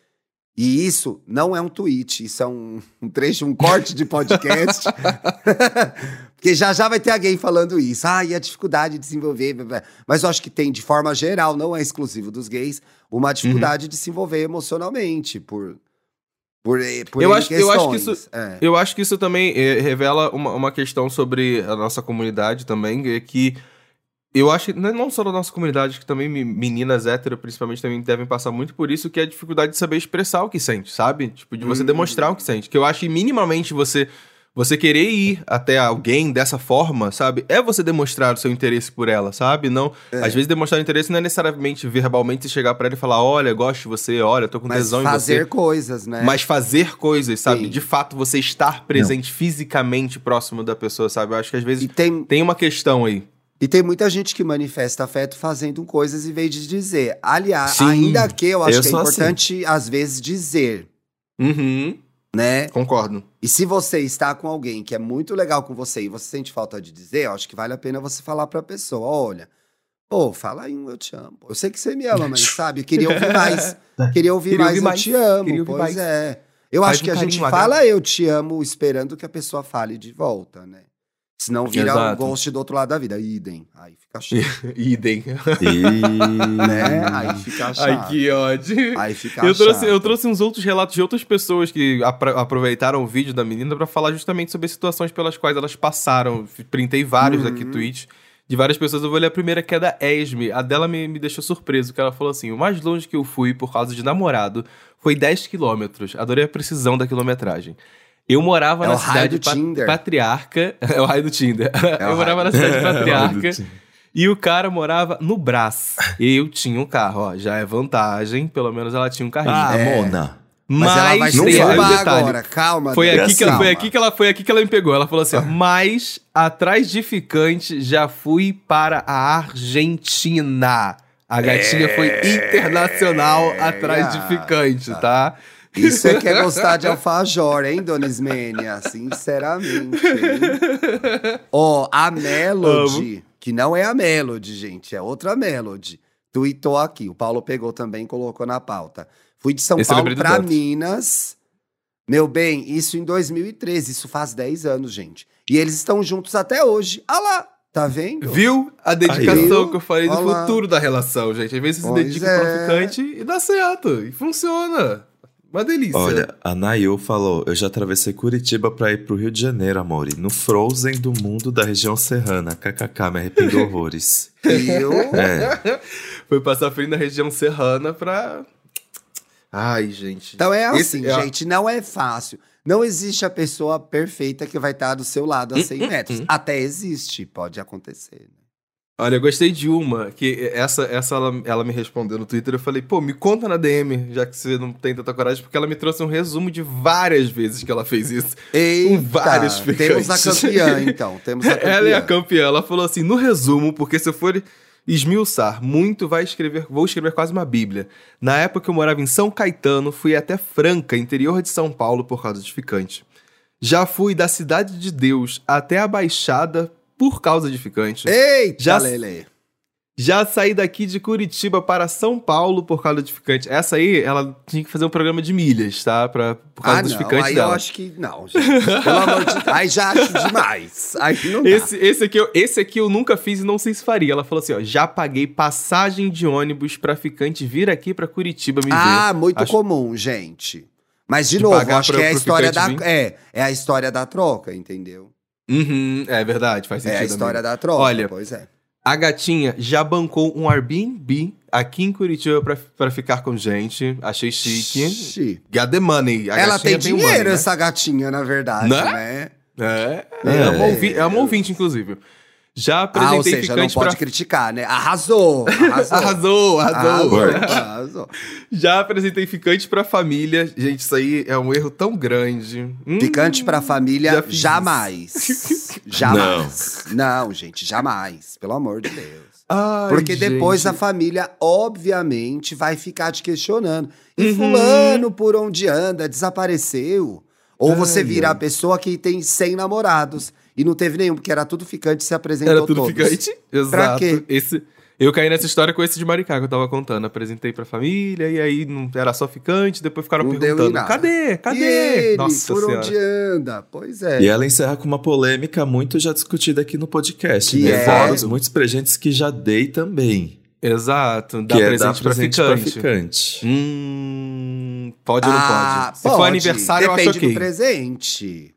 E isso não é um tweet, isso é um, um trecho, um corte de podcast. Porque já já vai ter alguém falando isso. Ah, e a dificuldade de se envolver. blá, blá. Mas eu acho que tem, de forma geral, não é exclusivo dos gays, uma dificuldade de se envolver emocionalmente por. Por, por Eu acho- eu acho que isso- É. Eu acho que isso também eh, revela uma, uma questão sobre a nossa comunidade também, é que eu acho que não não só da nossa comunidade, que também me- meninas hétero, principalmente, também devem passar muito por isso, que é a dificuldade de saber expressar o que sente, sabe? Tipo, de você Hum. demonstrar o que sente. Que eu acho que minimamente você você querer ir até alguém dessa forma, sabe? É você demonstrar o seu interesse por ela, sabe? Não, É. às vezes demonstrar interesse não é necessariamente verbalmente você chegar pra ela e falar: "Olha, gosto de você, olha, tô com Mas tesão em você". fazer coisas, né? Mas fazer coisas, sabe? Sim. De fato, você estar presente fisicamente próximo da pessoa, sabe? Eu acho que às vezes tem, tem uma questão aí. E tem muita gente que manifesta afeto fazendo coisas em vez de dizer. Aliás, Sim, ainda que eu acho eu que é sou assim. importante, às vezes, dizer, Uhum. né? Concordo. E se você está com alguém que é muito legal com você e você sente falta de dizer, eu acho que vale a pena você falar pra pessoa: olha, pô, fala aí um eu te amo. Eu sei que você me ama, mas sabe, eu queria ouvir mais. Queria ouvir Queria mais, ouvir eu mais, te amo. pois mais. é. Eu Faz acho que um a gente fala eu te amo esperando que a pessoa fale de volta, né? Senão vira um Exato. ghost do outro lado da vida. Idem. Aí fica chato. Idem. E... né? Aí fica chato. Ai, que ódio. Aí fica Eu trouxe, chato. eu trouxe uns outros relatos de outras pessoas que aproveitaram o vídeo da menina pra falar justamente sobre as situações pelas quais elas passaram. Printei vários Uhum. daqui tweets de várias pessoas. Eu vou ler a primeira que é da Esme. A dela me, me deixou surpreso, que ela falou assim: o mais longe que eu fui por causa de namorado foi 10 quilômetros. Adorei a precisão da quilometragem. Eu morava É na cidade do pa- Tinder. patriarca. É o raio do Tinder. É eu morava na raio. cidade patriarca. E o cara morava no Brás. Eu tinha um carro, ó. Já é vantagem. Pelo menos ela tinha um carrinho. Ah, É. Mona. Mas, ela vai Mas não detalhe. agora. Calma, Foi Deus, aqui, que ela, foi, aqui que ela, foi aqui que ela me pegou. Ela falou assim: ó, mas atrás de ficante já fui para a Argentina. A gatinha foi internacional atrás de ah, ficante, tá? Isso é que é gostar de alfajor, hein, Dona Ismênia? Sinceramente. Ó, a Melody, que não é a Melody, gente, é outra Melody, tweetou aqui. O Paulo pegou também e colocou na pauta. Fui de São Esse eu Paulo do pra Dantas. Minas. Meu bem, isso em 2013. Isso faz 10 anos, gente. E eles estão juntos até hoje. Ah lá, tá vendo? Viu a dedicação Aí. que eu falei do Olha lá. futuro da relação, gente? Às vezes você se dedica é. para ficante e dá certo. E funciona. Uma delícia. Olha, a Nayu falou: Eu já atravessei Curitiba pra ir pro Rio de Janeiro, amore. No Frozen do mundo da região serrana. KKK, me arrependo horrores. Viu? É. Foi passar frio na região serrana pra. Ai, gente. Então é Esse assim, é a- gente, não é fácil. Não existe a pessoa perfeita que vai estar do seu lado a Hum, 100 metros. Até existe, pode acontecer. Olha, eu gostei de uma, que essa, essa ela, ela me respondeu no Twitter. Eu falei, pô, me conta na DM, já que você não tem tanta coragem, porque ela me trouxe um resumo de várias vezes que ela fez isso. Eita, vários temos a campeã, então. Temos a campeã. Ela é a campeã. Ela falou assim: no resumo, porque se eu for esmiuçar muito, vai escrever, vou escrever quase uma bíblia. Na época que eu morava em São Caetano, fui até Franca, interior de São Paulo, por causa de ficante. Já fui da Cidade de Deus até a Baixada por causa de ficante. Eita, Já- Lele. Já saí daqui de Curitiba para São Paulo por causa de ficante. Essa aí, ela tinha que fazer um programa de milhas, tá? Pra, por causa Ah, dos não, ficantes aí dela. eu acho que não, gente. Pelo amor de Deus. Aí já acho demais. Aí não dá. Esse, esse, aqui eu, esse aqui eu nunca fiz e não sei se faria. Ela falou assim, ó, já paguei passagem de ônibus pra ficante vir aqui pra Curitiba me ver. Ah, muito Acho- comum, gente. Mas, de, De novo, acho pra- que é a história da. vir? É, é a história da troca, entendeu? Uhum, é verdade, faz É sentido. a história amigo. da troca. Olha, pois é. A gatinha já bancou um Airbnb aqui em Curitiba pra, pra ficar com gente. Achei chique. Xi. Got the money. A Ela tem dinheiro, money, né? essa gatinha, na verdade, Né? né? É, É. é, uma ouvi- é uma ouvinte, inclusive. Já Ah, apresentei ou seja, não ficante pode pra... criticar, né? Arrasou! Arrasou! Arrasou, arrasou. Arrasou. Já apresentei ficante pra família. Gente, isso aí é um erro tão grande. Hum, Picante pra já família, fiz jamais. jamais. Não. gente, jamais. Pelo amor de Deus. ai, Porque depois gente. a família, obviamente, vai ficar te questionando. E Uhum. fulano, por onde anda, desapareceu. Ou você Ai, vira ai. a pessoa que tem 100 namorados. E não teve nenhum, porque era tudo ficante e se apresentou Era tudo todos. ficante? Exato. quê? Esse, eu caí nessa história com esse de Maricá que eu tava contando. Apresentei pra família e aí não era só ficante. Depois ficaram Não perguntando: cadê? E Cadê? ele, Nossa por senhora. onde anda? Pois é. E ela encerra com uma polêmica muito já discutida aqui no podcast. Que né? é? Fora muitos presentes que já dei também. Exato. Dá que presente, é dar pra presente ficante. pra ficante. Hum. Pode ou não Ah, pode? Se for aniversário, Depende eu acho ok. do presente.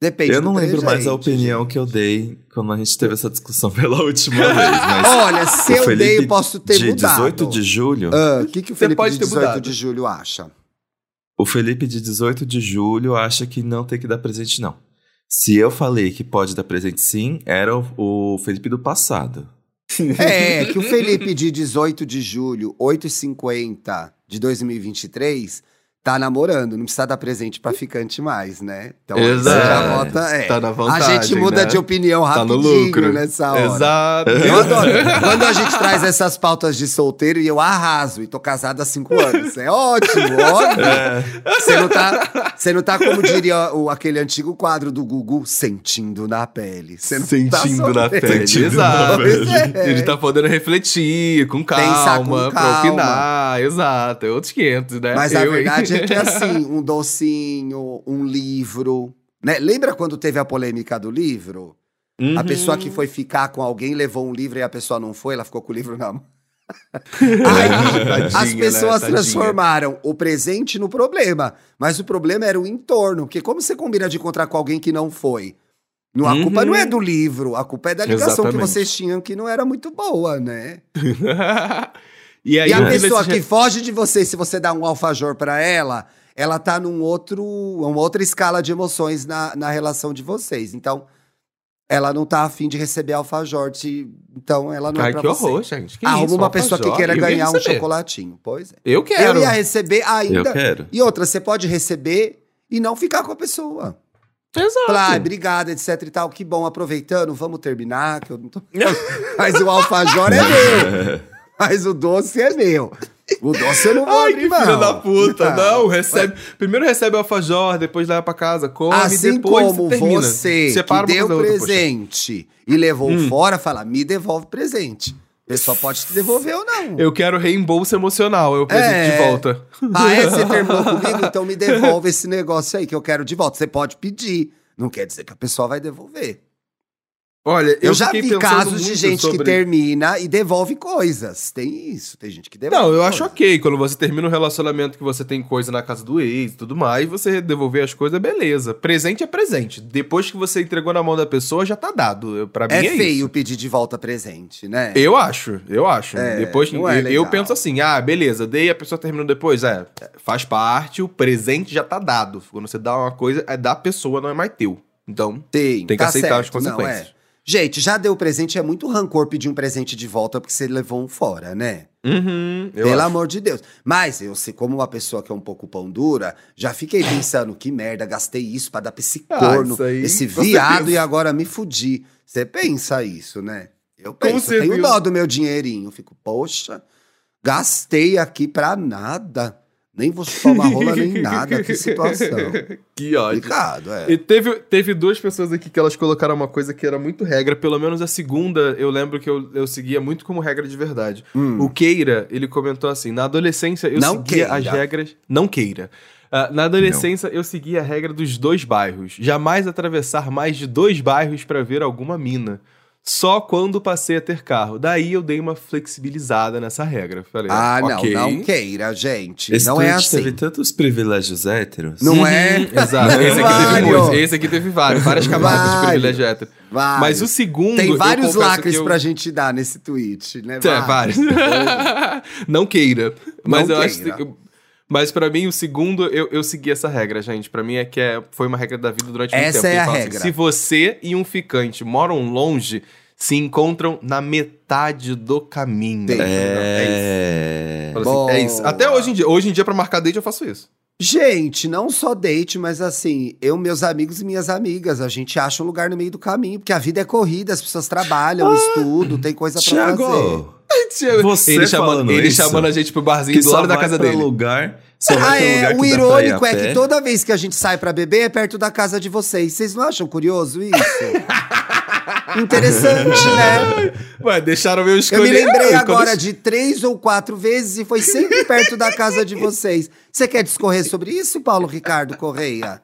Depende Eu não lembro mais a opinião gente. que eu dei quando a gente teve essa discussão pela última vez. Mas Olha, se eu Felipe dei, eu posso ter de mudado. 18 de julho, Ah, O que, que o Felipe pode de ter 18 mudado. de julho acha? o Felipe de 18 de julho acha que não tem que dar presente, não. Se eu falei que pode dar presente sim, era o, o Felipe do passado. É, que o Felipe de 18 de julho, 8h50 de 2023, tá namorando. Não precisa dar presente pra ficante mais, né? Então aí você Exato. já bota. É. Tá na a vantagem, gente muda né? de opinião Tá no rapidinho lucro. nessa hora. Exato. Eu adoro. Quando a gente traz essas pautas de solteiro e eu arraso e tô casado há cinco anos. É ótimo, óbvio. Você não tá, você não tá como diria o, aquele antigo quadro do Gugu, sentindo na pele. Você não tá Sentindo na solteiro. pele. Sentindo Exato. na pele. Ele tá podendo refletir com calma, Pensar com pra calma. opinar. Exato. É outros 500, né? Mas a Eu, hein? verdade que é assim, um docinho, um livro. Né? Lembra quando teve a polêmica do livro? A Uhum. pessoa que foi ficar com alguém levou um livro e a pessoa não foi, ela ficou com o livro na mão. Aí Tadinha, as pessoas né? Transformaram o presente no problema. Mas o problema era o entorno. Porque como você combina de encontrar com alguém que não foi? Não, a Uhum. culpa não é do livro, a culpa é da ligação que Exatamente. vocês tinham que não era muito boa, né? e aí, E a pessoa que foge de você, se você dá um alfajor pra ela, ela tá num outro, uma outra escala de emoções na, na relação de vocês. Então, ela não tá afim de receber alfajor, te- então ela não é Ai, pra que você. horror, gente. Que Arruma isso, uma pessoa que queira ganhar um chocolatinho. Pois é. Eu quero. Eu ia receber ainda. Eu quero. E outra, você pode receber e não ficar com a pessoa. Exato. Falar, "Ai, obrigada, etc e tal. Que bom, aproveitando, vamos terminar, que eu não tô... Mas o alfajor é meu. Mas o doce é meu. O doce eu não vou Ai, abrir que filha da puta. Não. Não, recebe. Primeiro recebe o alfajor, depois leva pra casa, come, Assim depois como você termina. você Separa que deu poxa. presente e levou Hum. fora, fala, me devolve presente. A pessoa pode te devolver ou não. Eu quero reembolso emocional, eu presente É. de volta. Ah, é? Você terminou comigo? Então me devolve esse negócio aí que eu quero de volta. Você pode pedir. Não quer dizer que a pessoa vai devolver. Olha, Eu, eu, já vi casos de gente que sobre- termina e devolve coisas. Tem isso, tem gente que devolve. Não, eu acho coisas. ok. Quando você termina um relacionamento que você tem coisa na casa do ex e tudo mais, você devolver as coisas, beleza. Presente é presente. Depois que você entregou na mão da pessoa, já tá dado. Pra mim É é, feio isso. pedir de volta presente, né? Eu acho, eu acho. É, depois não é eu, eu penso assim, ah, beleza, dei a pessoa terminou depois, é, faz parte, o presente já tá dado. Quando você dá uma coisa, é da pessoa, não é mais teu. Então, Tem, Tem que tá aceitar as certo, não, consequências. é. Gente, já deu presente, é muito rancor pedir um presente de volta porque você levou um fora, né? uhum, Pelo acho. amor de Deus. Mas eu, se como uma pessoa que é um pouco pão dura, já fiquei pensando, que merda, gastei isso pra dar pra esse Ah, corno, aí, esse viado e agora me fudi. Você pensa isso, né? Eu penso, eu tenho dó do meu dinheirinho. Eu fico, poxa, gastei aqui pra nada. Nem vou chupar uma rola nem nada, que situação. Que ódio. Complicado, é. E teve, teve duas pessoas aqui que elas colocaram uma coisa que era muito regra, pelo menos a segunda eu lembro que eu, eu seguia muito como regra de verdade. Hum. O Queira, ele comentou assim: na adolescência eu Não seguia queira. as regras. Não queira. Ah, na adolescência eu seguia a regra dos dois bairros. Jamais atravessar mais de dois bairros para ver alguma mina. Só quando passei a ter carro. Daí eu dei uma flexibilizada nessa regra. Falei, Ah, ok. não, não queira, gente. Esse não é tweet assim. teve tantos privilégios héteros. Não é? Uhum, Exato. Esse aqui teve Vários. muitos. Esse aqui teve vários. Várias camadas de Vários. privilégio hétero. Vários. Mas o segundo. Tem vários lacres eu... pra gente dar nesse tweet, né? É, vários. não queira. Mas Não eu acho queira. que. Mas pra mim, o segundo, eu, eu segui essa regra, gente. Pra mim é que é, foi uma regra da vida durante muito Essa tempo. é Ele a fala regra. se você e um ficante moram longe, se encontram na metade do caminho. Tem. É. Fala assim, é isso. Até hoje em dia. Hoje em dia, pra marcar date, eu faço isso. Gente, não só date, mas assim, eu, meus amigos e minhas amigas, a gente acha um lugar no meio do caminho, porque a vida é corrida, as pessoas trabalham, Ah, estudam, tem coisa pra fazer. Você ele chamando, ele isso? chamando a gente pro barzinho que do lado da casa dele. lugar. Só Ah, é, lugar o irônico é que toda vez que a gente sai pra beber é perto da casa de vocês. Vocês não acham curioso isso? Interessante, né? Ué, deixaram eu Eu escolher. me lembrei Quando agora eu- de três ou quatro vezes e foi sempre perto da casa de vocês. Você quer discorrer sobre isso, Paulo Ricardo Correia?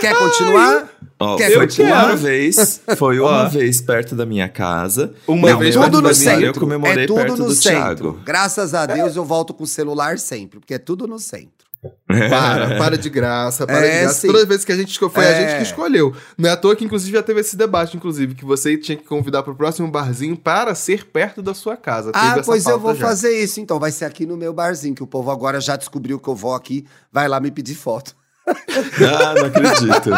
Quer continuar? Ó, Quer foi continuar? uma vez, foi uma vez perto da minha casa. Uma Não, vez tudo perto no da minha- centro. Eu comemorei é tudo perto no do centro. Thiago. Graças a Deus eu volto com o celular sempre, porque é tudo no centro. Para, para de graça, para É, de graça. sim. Toda vez que a gente escolheu, foi a É. gente que escolheu. Não é à toa que, inclusive, já teve esse debate, inclusive, que você tinha que convidar pro próximo barzinho para ser perto da sua casa. Ah, Teve essa pois eu pauta vou já. fazer isso então. Vai ser aqui no meu barzinho, que o povo agora já descobriu que eu vou aqui, vai lá me pedir foto. Ah, não acredito.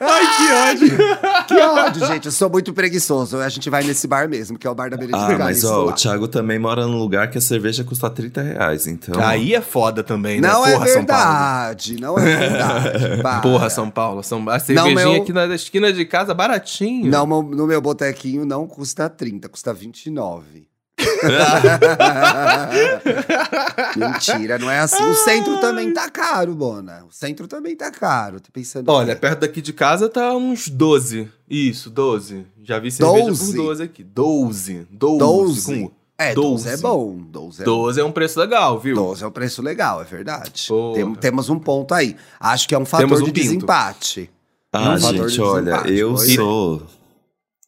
Ai, que ódio. Que ódio, gente. Eu sou muito preguiçoso. A gente vai nesse bar mesmo, que é o bar da Benedito Ah, mas ó, o Thiago também mora num lugar que a cerveja custa 30 reais, então... Aí é foda também, né? Não é Porra, São Paulo. verdade, não é verdade. Para. Porra, São Paulo. São... A cervejinha meu- aqui na esquina de casa, baratinho. Não, no meu botequinho não custa 30, custa 29. Mentira, não é assim. O centro também tá caro, Bona. O centro também tá caro. Tô pensando. Olha, aqui. perto daqui de casa tá uns 12. Isso, 12. Já vi cerveja 12? por 12 aqui. 12. 12. 12. Com... É, 12 é 12. bom. 12 é 12 é um preço legal, viu? 12 é um preço legal, é verdade. Tem- temos um ponto aí. Acho que é um fator Temos um de pinto. desempate. Ah, Um fator de gente, olha, desempate, eu pois é. sou.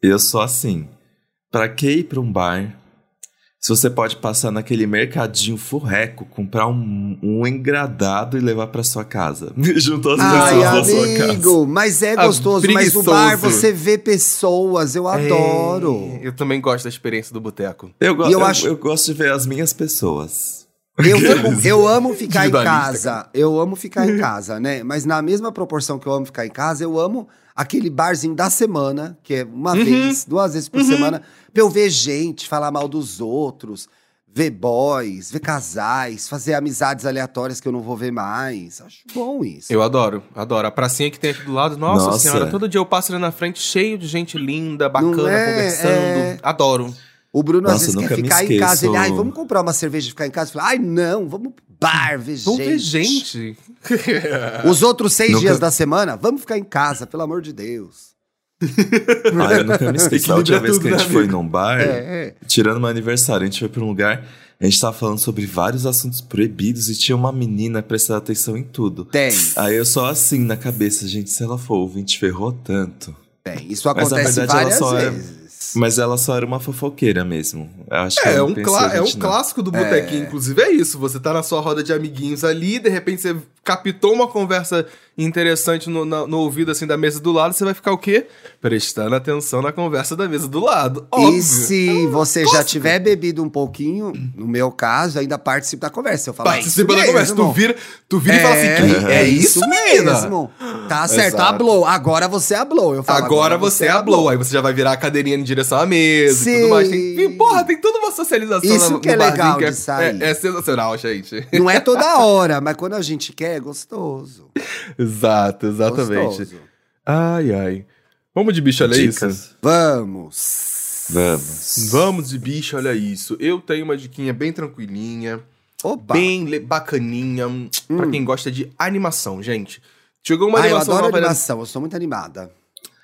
Eu sou assim. Pra que ir pra um bar? Se você pode passar naquele mercadinho furreco, comprar um, um engradado e levar pra sua casa. Junto as Ai, pessoas da sua casa. amigo, mas é Ah, gostoso. Mas no bar você vê pessoas, eu adoro. É, eu também gosto da experiência do boteco. Eu, go eu eu, acho- eu gosto de ver as minhas pessoas. Eu, fico- eu amo ficar em casa. Eu amo ficar em casa, né? Mas na mesma proporção que eu amo ficar em casa, eu amo aquele barzinho da semana, que é uma Uhum. vez, duas vezes por semana, pra eu ver gente, falar mal dos outros, ver boys, ver casais, fazer amizades aleatórias que eu não vou ver mais. Acho bom isso. Eu adoro, adoro. A pracinha que tem aqui do lado, nossa, Nossa. senhora, todo dia eu passo ali na frente cheio de gente linda, bacana, é? conversando. É. Adoro. O Bruno às Nossa, vezes quer ficar em casa. Ele, ai, vamos comprar uma cerveja e ficar em casa. Eu falo, ai, não, vamos pro bar ver Vamos gente. ver gente. Os outros seis Nunca- dias da semana, vamos ficar em casa, pelo amor de Deus. Ah, eu nunca me esqueço. A última vez que a gente foi num bar, É, tirando meu aniversário, a gente foi pra um lugar, a gente tava falando sobre vários assuntos proibidos e tinha uma menina prestando atenção em tudo. Tem, Aí eu só assim na cabeça, gente, se ela for ouvinte, ferrou tanto. tem. Isso Mas, na acontece verdade, ela várias só é- vezes. Mas ela só era uma fofoqueira mesmo. Eu acho que É, ela é um, clá- é um não. clássico do botequinho, inclusive é isso. Você tá na sua roda de amiguinhos ali, de repente você captou uma conversa interessante no, na- no ouvido assim da mesa do lado, você vai ficar o quê? Prestando atenção na conversa da mesa do lado. Óbvio. E se você já tiver bebido um pouquinho, no meu caso, ainda participa da conversa. Eu falo, Participa "É da isso conversa. Tu mesmo." vira, tu vira e fala assim, "Que- é, isso menina. mesmo. Tá certo, Exato. hablou. Agora você hablou. Eu falo, Agora, você hablou. Aí você já vai virar a cadeirinha em direção à mesa e tudo mais. Tem, Sim. porra, tem toda uma socialização Isso no, que é legal que de sair. É, é sensacional, gente. Não é toda hora, mas quando a gente quer, é gostoso. Exato, exatamente. Gostoso. Ai, ai. Vamos de bicho, olha isso. Dicas? Vamos. Vamos. Vamos de bicho, olha isso. Eu tenho uma diquinha bem tranquilinha. Opa! bem bacaninha, hum, pra quem gosta de animação, gente. Chegou uma Ah, eu animação adoro nova. né? animação, eu sou muito animada.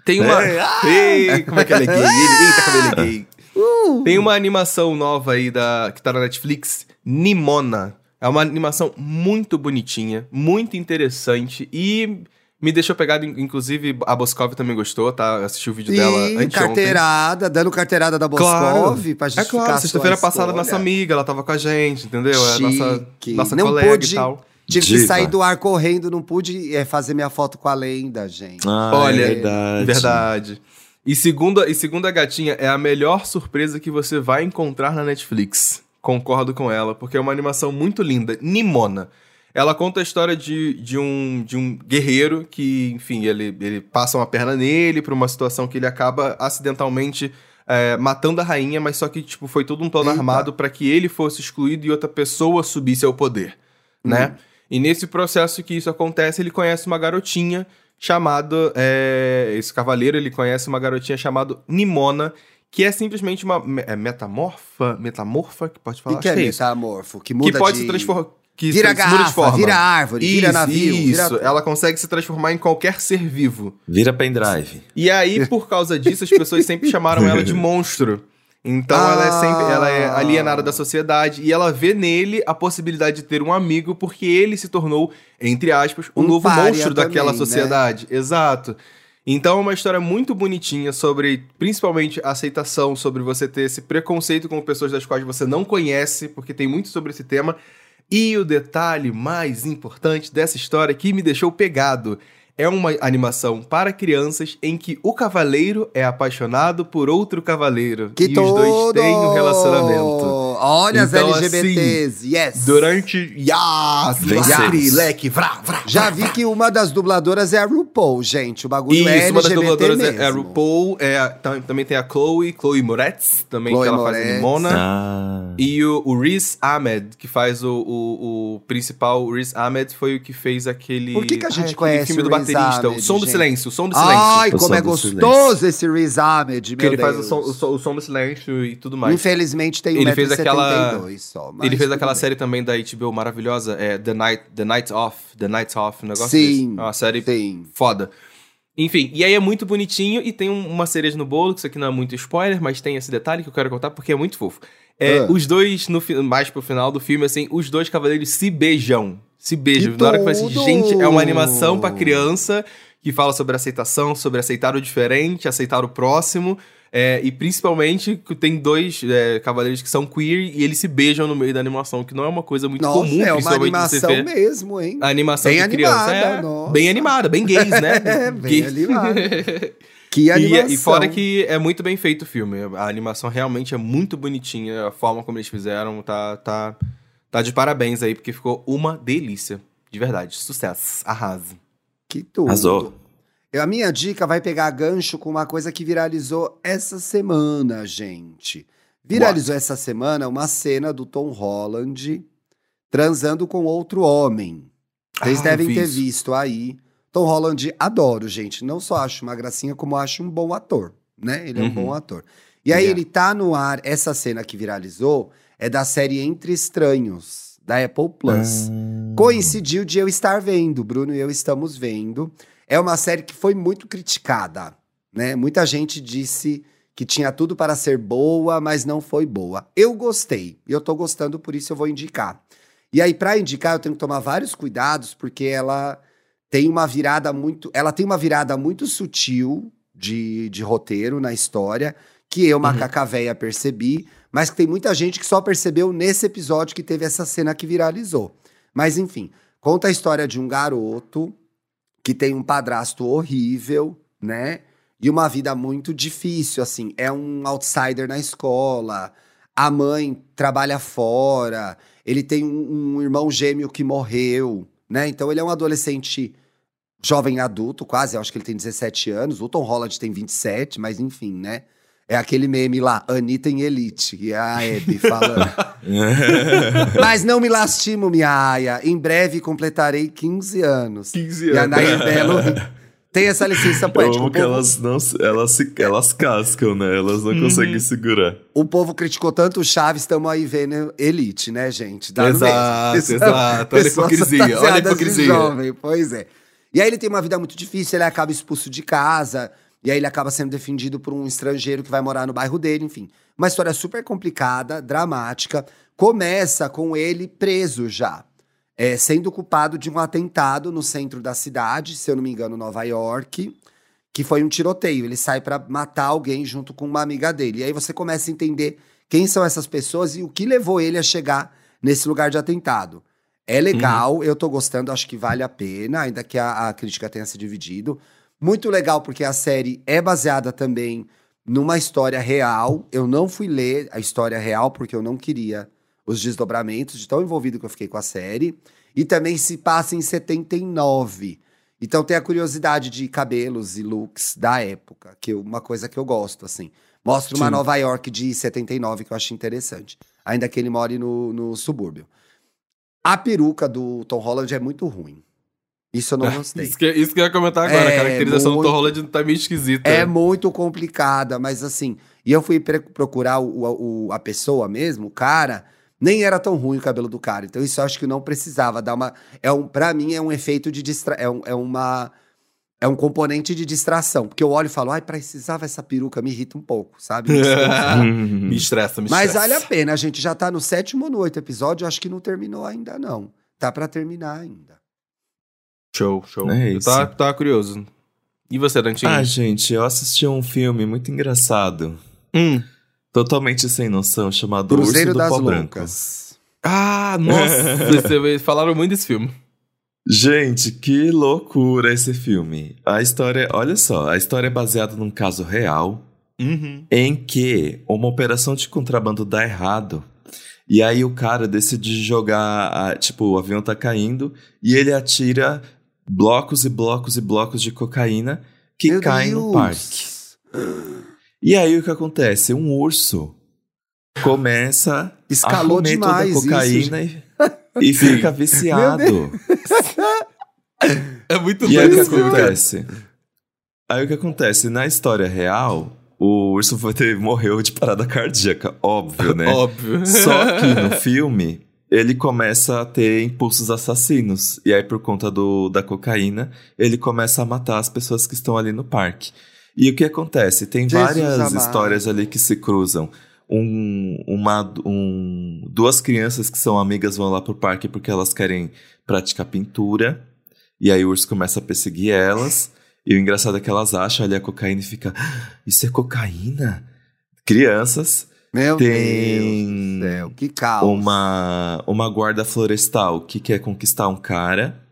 Tem uma. É! Ei, como é que ela é gay? Eita, como ele é gay. Uh! Tem uma animação nova aí da, que tá na Netflix, Nimona. É uma animação muito bonitinha, muito interessante e me deixou pegado. in- Inclusive, a Boscov também gostou, tá? Assistiu o vídeo dela E anteontem. carteirada, dando carteirada da Claro. Boscov pra É justificar claro, a sexta-feira passada, nossa amiga, ela tava com a gente, entendeu? É nossa, nossa Não colega pude- e tal. Tive que Diva. sair do ar correndo, não pude é, fazer minha foto com a lenda, gente. Ah, Olha, é verdade. Verdade. E segundo, e segundo a gatinha, é a melhor surpresa que você vai encontrar na Netflix. Concordo com ela, porque é uma animação muito linda. Nimona. Ela conta a história de, de, um, de um guerreiro que, enfim, ele, ele passa uma perna nele pra uma situação que ele acaba acidentalmente é, matando a rainha, mas só que, tipo, foi todo um plano Eita. armado pra que ele fosse excluído e outra pessoa subisse ao poder, né? E nesse processo que isso acontece, ele conhece uma garotinha chamada. é, esse cavaleiro, ele conhece uma garotinha chamada Nimona, que é simplesmente uma é metamorfa. Metamorfa, que pode O falar? que, que é metamorfo? Que muda Que pode de... se transformar. Que Vira se muda de garrafa, forma. vira árvore, vira Isso, navio, Isso, vira- ela consegue se transformar em qualquer ser vivo. Vira pendrive. E aí, por causa disso, as pessoas sempre chamaram ela de monstro. Então ela é sempre, ela é Ah. alienada da sociedade e ela vê nele a possibilidade de ter um amigo porque ele se tornou, entre aspas, o Um novo monstro daquela também, né? sociedade. Exato. Então é uma história muito bonitinha sobre, principalmente, aceitação, sobre você ter esse preconceito com pessoas das quais você não conhece, porque tem muito sobre esse tema. E o detalhe mais importante dessa história que me deixou pegado é uma animação para crianças em que o cavaleiro é apaixonado por outro cavaleiro. Que e os dois têm um relacionamento. Olha Então, as LGBTs, yes! Durante. Yas! Vencemos. Lacre, leque, vrá, vrá. Já vi que uma das dubladoras é a RuPaul, gente. O bagulho é Isso, uma das LGBT dubladoras mesmo. é a RuPaul, é, a- tam- também tem a Chloe, Chloe Moretz, também Chloe que ela faz a Moretz. Nimona. Ah. E o, o Riz Ahmed, que faz o, o, o principal, o Riz Ahmed foi o que fez aquele. Por que que a gente aquele conhece filme o do baterista, Ahmed, o som do gente? silêncio, o som do silêncio. Ai, O como é do gostoso esse Riz Ahmed, que meu ele faz o Deus. som, o, som, o som do silêncio e tudo mais. Infelizmente tem Ele fez 1,72m aquela- só. mas Ele fez aquela bem. série também da HBO maravilhosa, é The Night, The Night Off, The Night Off, um negócio Sim, desse. É uma série sim. foda. Enfim, e aí é muito bonitinho e tem um- uma cereja no bolo, que isso aqui não é muito spoiler, mas tem esse detalhe que eu quero contar porque é muito fofo. É, Ah. Os dois, no, mais pro final do filme, assim, os dois cavaleiros se beijam. Se beijam. Na hora que falei assim, gente, é uma animação pra criança que fala sobre aceitação, sobre aceitar o diferente, aceitar o próximo. é, e principalmente que tem dois é, cavaleiros que são queer e eles se beijam no meio da animação, que não é uma coisa muito Nossa, comum, é uma animação mesmo, hein? a animação Bem de criança. animada, é, nossa. bem animada, bem gays, né? É, bem Gay. animada. Que E, animação. e fora que é muito bem feito o filme. A animação realmente é muito bonitinha. A forma como eles fizeram tá, tá, tá de parabéns aí, porque ficou uma delícia. De verdade. Sucesso. Arrase. Que tudo. Arrasou. Eu- A minha dica vai pegar gancho com uma coisa que viralizou essa semana, gente. Viralizou essa semana uma cena do Tom Holland transando com outro homem. Vocês Ah, devem ter visto aí. Tom Holland adoro, gente. Não só acho uma gracinha, como acho um bom ator, né? Ele é um Uhum. bom ator. E aí Yeah. ele tá no ar, essa cena que viralizou é da série Entre Estranhos, da Apple Plus. Ah. Coincidiu de eu estar vendo, Bruno e eu estamos vendo. É uma série que foi muito criticada, né? Muita gente disse que tinha tudo para ser boa, mas não foi boa. Eu gostei, e eu tô gostando, por isso eu vou indicar. E aí, para indicar, eu tenho que tomar vários cuidados, porque ela tem uma virada muito. Ela tem uma virada muito sutil de, de roteiro na história, que eu, macaca véia, percebi, mas que tem muita gente que só percebeu nesse episódio que teve essa cena que viralizou. Mas enfim, conta a história de um garoto que tem um padrasto horrível, né? E uma vida muito difícil, assim. É um outsider na escola, a mãe trabalha fora, ele tem um, um irmão gêmeo que morreu, né? Então ele é um adolescente jovem adulto, quase, eu acho que ele tem 17 anos. O Tom Holland tem 27, mas enfim, né? É aquele meme lá, Anitta em Elite, é a Abby falando. Mas não me lastimo, minha aia. Em breve completarei 15 anos. 15 E a Nair Belo Tem essa licença Eu poética. amo O que povo, elas não elas, se, elas cascam, né? Elas não conseguem segurar. o povo criticou tanto o Chaves, estamos aí vendo Elite, né, gente? Dá Exato, exato. Olha a hipocrisia, olha a hipocrisia. Jovem, pois é. E aí ele tem uma vida muito difícil, ele acaba expulso de casa, e aí ele acaba sendo defendido por um estrangeiro que vai morar no bairro dele, enfim. Uma história super complicada, dramática. Começa com ele preso já, é, sendo culpado de um atentado no centro da cidade, se eu não me engano, Nova York, que foi um tiroteio. Ele sai pra matar alguém junto com uma amiga dele. E aí você começa a entender quem são essas pessoas e o que levou ele a chegar nesse lugar de atentado. É legal, eu tô gostando, acho que vale a pena, ainda que a, a crítica tenha se dividido. Muito legal, porque a série é baseada também numa história real. Eu não fui ler a história real, porque eu não queria os desdobramentos, de tão envolvido que eu fiquei com a série. E também se passa em 79. Então tem a curiosidade de cabelos e looks da época, que é uma coisa que eu gosto, assim. Mostra uma Sim. Nova York de 79 que eu acho interessante. Ainda que ele more no, no subúrbio. A peruca do Tom Holland é muito ruim. Isso eu não gostei. Isso que, isso que eu ia comentar agora. É, a caracterização do muito- Tom Holland tá meio esquisita. É muito complicada, mas assim. E eu fui procurar o, o- a pessoa mesmo, o cara. Nem era tão ruim o cabelo do cara. Então, isso eu acho que não precisava dar uma. É um, pra mim, é um efeito de distra... é, um, é uma. É um componente de distração. Porque eu olho e falo, ai, precisava essa peruca, me irrita um pouco, sabe? Me desconcentra. me estressa, me Mas estressa. vale a pena, a gente já tá no sétimo ou no oito episódio, eu acho que não terminou ainda, não. Tá pra terminar ainda. Show, show. É eu tava, tava curioso. E você, Dantinho? Ah, gente, eu assisti um filme muito engraçado, Hum. totalmente sem noção, chamado Cruzeiro Urso do das Pó. Loucas. Ah, nossa. vocês falaram muito desse filme. Gente, que loucura esse filme. A história, olha só, a história é baseada num caso real Uhum. em que uma operação de contrabando dá errado. E aí o cara decide jogar, a- tipo, o avião tá caindo e ele atira blocos e blocos e blocos de cocaína que Meu caem no Deus. parque. E aí o que acontece? Um urso começa Escalou a comer demais toda a cocaína isso. e, e fica viciado. É muito E aí o que cara. acontece? Aí o que acontece? Na história real, o urso foi ter, morreu de parada cardíaca, óbvio, né? Óbvio. Só que no filme, ele começa a ter impulsos assassinos. E aí, por conta do, da cocaína, ele começa a matar as pessoas que estão ali no parque. E o que acontece? Tem Jesus várias amado. histórias ali que se cruzam. Um, uma, um, duas crianças que são amigas vão lá pro parque porque elas querem praticar pintura. E aí o urso começa a perseguir elas. E o engraçado é que elas acham ali a cocaína e fica... "Ah, Isso é cocaína? Crianças. Meu Tem Deus do céu, que caos. uma, uma guarda florestal que quer conquistar um cara.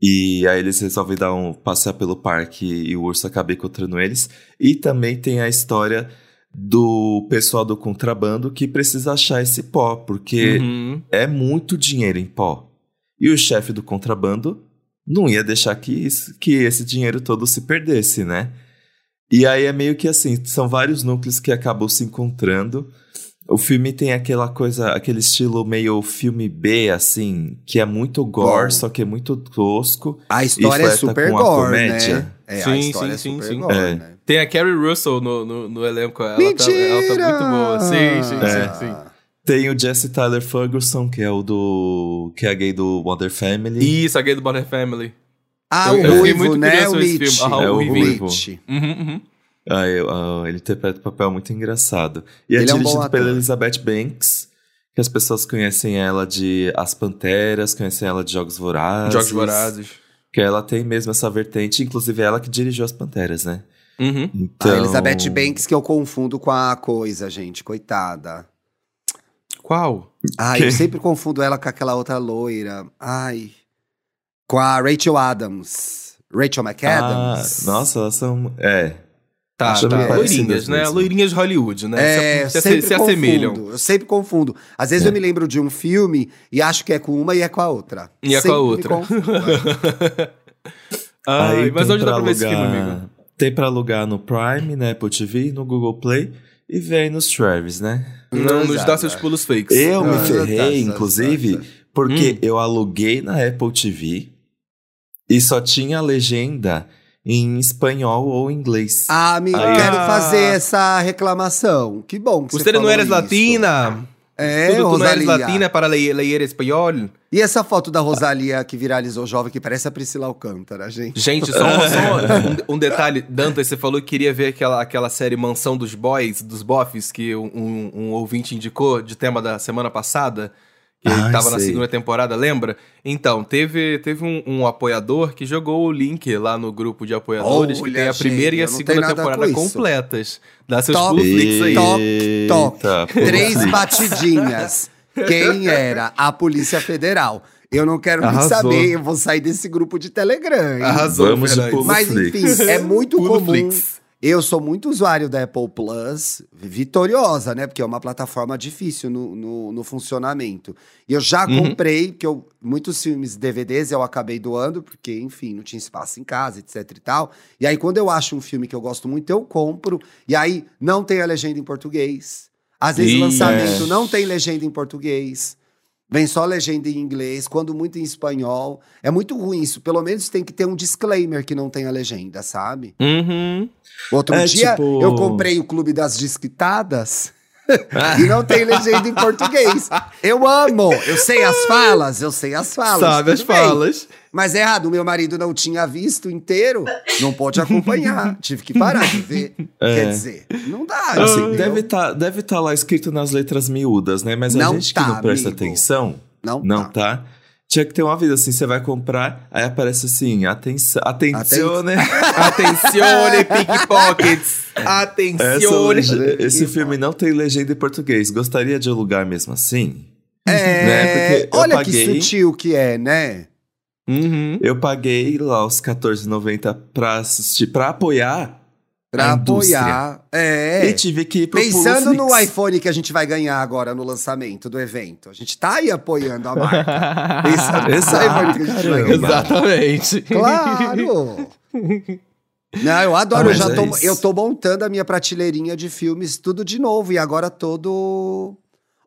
E aí eles resolvem dar um passear pelo parque e o urso acaba encontrando eles. E também tem a história do pessoal do contrabando que precisa achar esse pó, porque Uhum. é muito dinheiro em pó. E o chefe do contrabando não ia deixar que, isso- que esse dinheiro todo se perdesse, né? E aí é meio que assim, são vários núcleos que acabam se encontrando. O filme tem aquela coisa, aquele estilo meio filme B, assim, que é muito gore, Bom. só que é muito tosco. A história é super com a gore, comédia. né? É, a Sim, história sim, é super sim, sim. gore, É. né? Tem a Carrie Russell no, no, no elenco. Ela! Tá, ela tá muito boa. Sim, sim, É. sim, sim. Tem o Jesse Tyler Ferguson, que é o do. que é gay do Modern Family. Isso, a gay do Bonner Family. Ah, o eu Ruivo, muito né? O filme. Aham, É o Ruivo. Uhum, uhum. Ah, eu- ah, ele interpreta um papel muito engraçado. E é Ele é um bom dirigido pela. Elizabeth Banks, que as pessoas conhecem ela de As Panteras, conhecem ela de Jogos Vorazes. Jogos Vorazes. Que ela tem mesmo essa vertente, inclusive é ela que dirigiu As Panteras, né? Uhum. Então... A Elizabeth Banks que eu confundo com a coisa, gente. Coitada. Qual? Ai, Quem? eu sempre confundo ela com aquela outra loira. Ai. Com a Rachel Adams. Rachel Ah, McAdams. nossa, elas são... É. Tá, tá. Loirinhas, né? mesmo. Loirinhas de Hollywood, né? É, se, se, sempre se assemelham. confundo. Eu sempre confundo. Às vezes É. eu me lembro de um filme e acho que é com uma e é com a outra. E é com Sempre a me outra. Ai, mas tem onde dá pra ver esse filme, alugar- amigo? Tem pra alugar no Prime, né? Apple TV, no Google Play e vem nos Travis, né? Não nos dá Exato. seus pulos fakes. Eu me Ah, ferrei, tá, tá, inclusive, tá, tá. porque Hum. eu aluguei na Apple TV e só tinha a legenda em espanhol ou inglês. Ah, amigo, Ah. quero fazer essa reclamação. Que bom que você Você não isso. latina? É, Tudo tu não Rosalia. latina para ler, ler espanhol? E essa foto da Rosalia que viralizou jovem, que parece a Priscila Alcântara, gente. Gente, só, um- só um, um detalhe. Dantas, você falou que queria ver aquela, aquela série Mansão dos Boys, dos Boffs, que um, um- um ouvinte indicou de tema da semana passada. Que Ai, tava na segunda temporada, lembra? Então, teve, teve um, um apoiador que jogou o link lá no grupo de apoiadores, que Olha, tem a primeira gente, e a segunda temporada com completas. Dá seus Top. Flix aí. Toque, toque. Eita, Três batidinhas. Quem era? A Polícia Federal. Eu não quero nem Arrasou. saber, eu vou sair desse grupo de Telegram. hein? Arrasou, Vamos de Mas enfim, é muito Pulo comum. Flix. Eu sou muito usuário da Apple Plus, vitoriosa, né? Porque é uma plataforma difícil no, no, no funcionamento. E eu já Uhum. comprei, porque eu, muitos filmes DVDs eu acabei doando, porque, enfim, não tinha espaço em casa, etc e tal. E aí, quando eu acho um filme que eu gosto muito, eu compro. E aí, não tem a legenda em português. Às vezes, Ih, lançamento é. não tem legenda em português. Vem só legenda em inglês, quando muito em espanhol. É muito ruim isso. Pelo menos tem que ter um disclaimer que não tem a legenda, sabe? Uhum. Outro É, dia tipo- eu comprei o Clube das Disquitadas e não tem legenda em português. Eu amo, eu sei as falas, eu sei as falas. Sabe as bem. falas. Mas é errado, meu marido não tinha visto inteiro, não pôde acompanhar, tive que parar de ver. É. Quer dizer, não dá. Assim, deve estar deve tá lá escrito nas letras miúdas, né? Mas a Não gente tá, que não presta amigo. atenção, Não, não tá. tá. Tinha que ter um aviso assim, você vai comprar, aí aparece assim, atenção, atenção, né? Atencione, pickpockets. Atencione. esse filme não tem legenda em português. Gostaria de alugar mesmo assim? É, Né, olha paguei- que sutil que é, né? Uhum. Eu paguei lá os R$14,90 pra assistir, pra apoiar Pra apoiar. É. E tive que ir pro Pensando no iPhone que a gente vai ganhar agora no lançamento do evento. A gente tá aí apoiando a marca. Pensando no iPhone que a gente vai ganhar. Exatamente. Claro! Não, eu adoro. Ah, eu já é tô, isso. eu tô montando a minha prateleirinha de filmes tudo de novo. E agora todo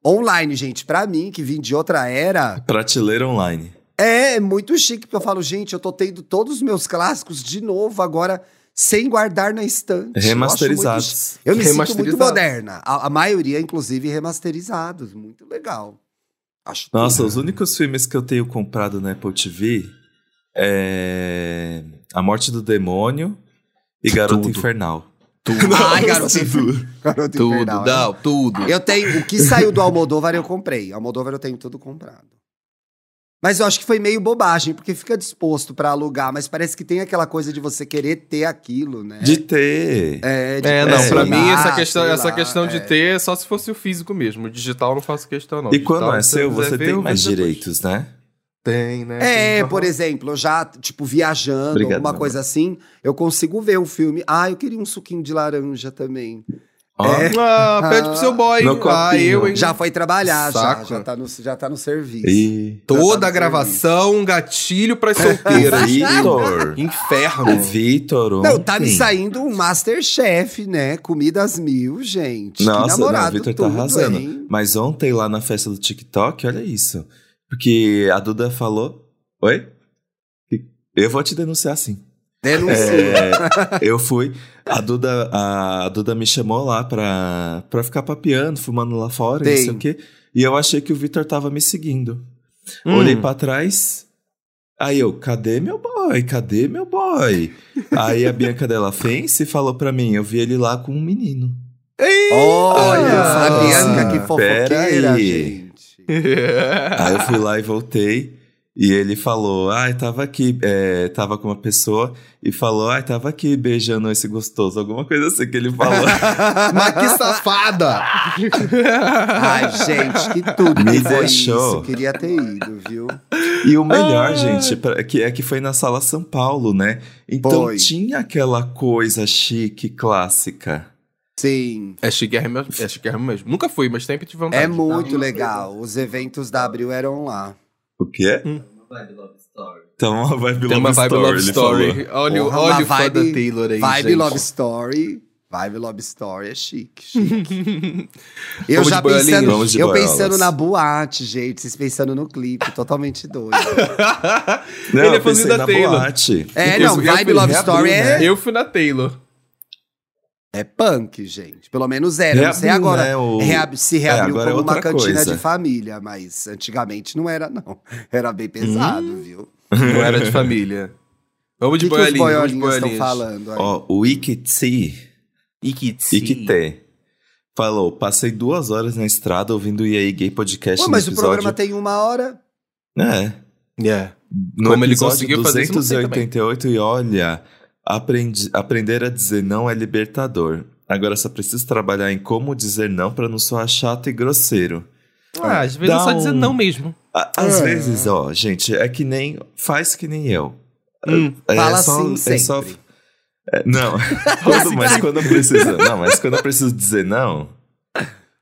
online, gente. Pra mim, que vim de outra era, Prateleira online. é muito chique. Porque eu falo, gente, eu tô tendo todos os meus clássicos de novo agora, sem guardar na estante. Eu Remasterizados. muito chi- Eu, me sinto muito moderna. A, a maioria, inclusive, remasterizados. Muito legal. Acho Nossa, tudo. os únicos filmes que eu tenho comprado na Apple TV é A Morte do Demônio e Garota Tudo. Infernal. Ai, garoto, tudo. garoto Tudo, infernal, não, tudo. Eu tenho. O que saiu do Almodóvar eu comprei. Almodóvar eu tenho tudo comprado. Mas eu acho que foi meio bobagem, porque fica disposto pra alugar, mas parece que tem aquela coisa de você querer ter aquilo, né? De ter. É, de É, não, É, pra sei mim lá, essa questão, sei essa lá, questão de é. ter é só se fosse o físico mesmo. O digital eu não faço questão, não. E quando Digital, é se seu, você tem mais direitos, né? Tem, né? É, Tem, por exemplo, eu já, tipo, viajando, Obrigado, alguma coisa assim, eu consigo ver o filme. Ah, eu queria um suquinho de laranja também. Ó, É. Ah, pede pro seu boy. No ah, eu, hein? Já foi trabalhar, já, Saco. já tá, no, já tá no serviço. E... Toda a tá no gravação, um gatilho pras O solteiras. Vitor. O Inferno. Vitor. Não, tá me saindo um Masterchef, né? Comidas mil, gente. que Nossa, não, o namorado Vitor tá tudo, arrasando. hein? Mas ontem lá na festa do TikTok, olha isso. Porque a Duda falou. Oi? Eu vou te denunciar sim. Denuncia. É, eu fui. A Duda, a Duda me chamou lá pra, pra ficar papeando, fumando lá fora, não Tem. sei o quê. E eu achei que o Vitor tava me seguindo. Hum. Olhei pra trás. Aí eu, cadê meu boy? Cadê meu boy? aí a Bianca Della Fence falou pra mim, eu vi ele lá com um menino. Olha, a Nossa, Bianca que pera fofoqueira, aí. gente. Aí eu fui lá e voltei. E ele falou, ai, tava aqui, é, tava com uma pessoa e falou, ai, tava aqui beijando esse gostoso, alguma coisa assim que ele falou. Mas que safada! Ai, gente, que tudo Me que foi deixou. isso. Queria ter ido, viu? E o melhor, Ah. gente, pra- que é que foi na sala São Paulo, né? Então Foi. tinha aquela coisa chique, clássica. Sim. É chiquérrimo, é chiquérrimo mesmo. Nunca fui, mas sempre tive vontade. É muito legal. Os eventos da Abril eram lá. O quê? Então uma vibe Tem uma love vibe story, love story. Olha, o- Porra, olha uma o fã da vibe- Taylor aí, Vibe gente. Love Story. Vibe Love Story é chique, chique. eu Vamos já pensando, Vamos de eu boiolas. pensando na boate, gente, vocês pensando no clipe, totalmente doido. Não, Ele é fãzinho da na Taylor. boate. É, Eu- não, Vibe Love Story é? Eu fui na Taylor. É punk, gente. Pelo menos era. não sei Reabriu, agora né, o- reab- se É, reabriu é como uma outra cantina coisa. de família, mas antigamente não era, não. Era bem pesado, Hum. viu? Não era de família. Vamos O de que, que os boiolinhas, estão falando aí? Ó, o Ikitsi, Ikitsi. Ikite, falou, passei duas horas na estrada ouvindo o EA Gay Podcast Pô, mas o episódio... programa tem uma hora. É, Yeah. no Como ele episódio conseguiu fazer isso. 288 e olha, aprendi, aprender a dizer não é libertador. Agora só preciso trabalhar em como dizer não pra não soar chato e grosseiro. Ah, às vezes Dá é só dizer um- não mesmo. A- Às É. vezes, ó, gente, é que nem. Faz que nem eu. Hum. É Fala só- assim é sempre. só- é, não, quando, mas quando eu preciso. Não, mas quando eu preciso dizer não,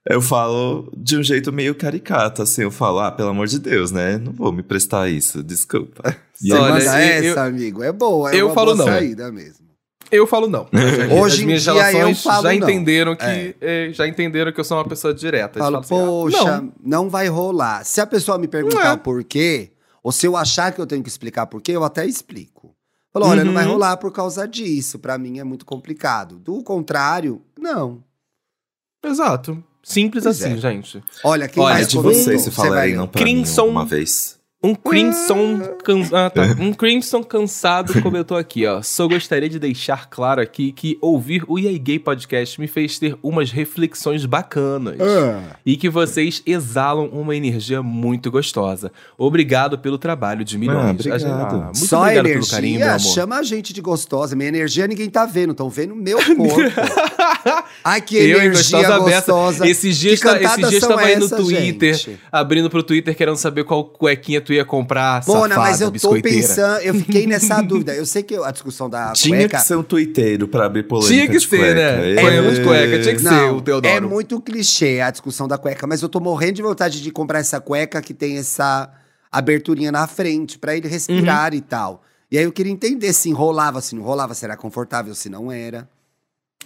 eu falo de um jeito meio caricato, assim, eu falo, ah, pelo amor de Deus, né? Não vou me prestar isso, desculpa. E Você aí, Olha, manda eu- essa, amigo. É boa, é eu uma falo boa não. saída mesmo. Eu falo não. Hoje As em minhas dia relações eu falo já não. entenderam que É. eh, já entenderam que eu sou uma pessoa direta. Falo, assim, ah, poxa, não. não. vai rolar. Se a pessoa me perguntar Não é. o porquê, ou se eu achar que eu tenho que explicar porquê, eu até explico. Falo, olha, não vai Uhum. rolar por causa disso. Pra mim é muito complicado. Do contrário, não. Exato. Simples Pois assim, é. gente. Olha, quem Olha, mais de comentou? vocês se Você vai- falarem não pra mim Crimson- uma vez. Um Crimson, can... ah, tá. um Crimson cansado comentou aqui, ó. Só gostaria de deixar claro aqui que ouvir o EA Gay Podcast me fez ter umas reflexões bacanas. Ah, E que vocês exalam uma energia muito gostosa. Obrigado pelo trabalho de milhões. Ah, obrigado. Ah, muito Só obrigado energia, pelo carinho, meu amor. chama a gente de gostosa. Minha energia ninguém tá vendo, estão vendo meu corpo. Ai, que Eu, hein, energia gostosa gostosa. beça. Esses dias, Que tá, esses cantadas dias são tava aí no Twitter, gente? abrindo pro Twitter, querendo saber qual cuequinha tu ia comprar. Mona, mas safada, eu tô biscoiteira. pensando, eu fiquei nessa dúvida. Eu sei que a discussão da Tinha cueca... que ser um tuiteiro pra abrir polêmica Tinha que de ser, cueca. né? É. Ponhamos cueca, tinha que ser Não, o Teodoro. é muito clichê a discussão da cueca, mas eu tô morrendo de vontade de comprar essa cueca que tem essa aberturinha na frente pra ele respirar Uhum. e tal. E aí eu queria entender se enrolava, se não rolava, se era confortável, se não era.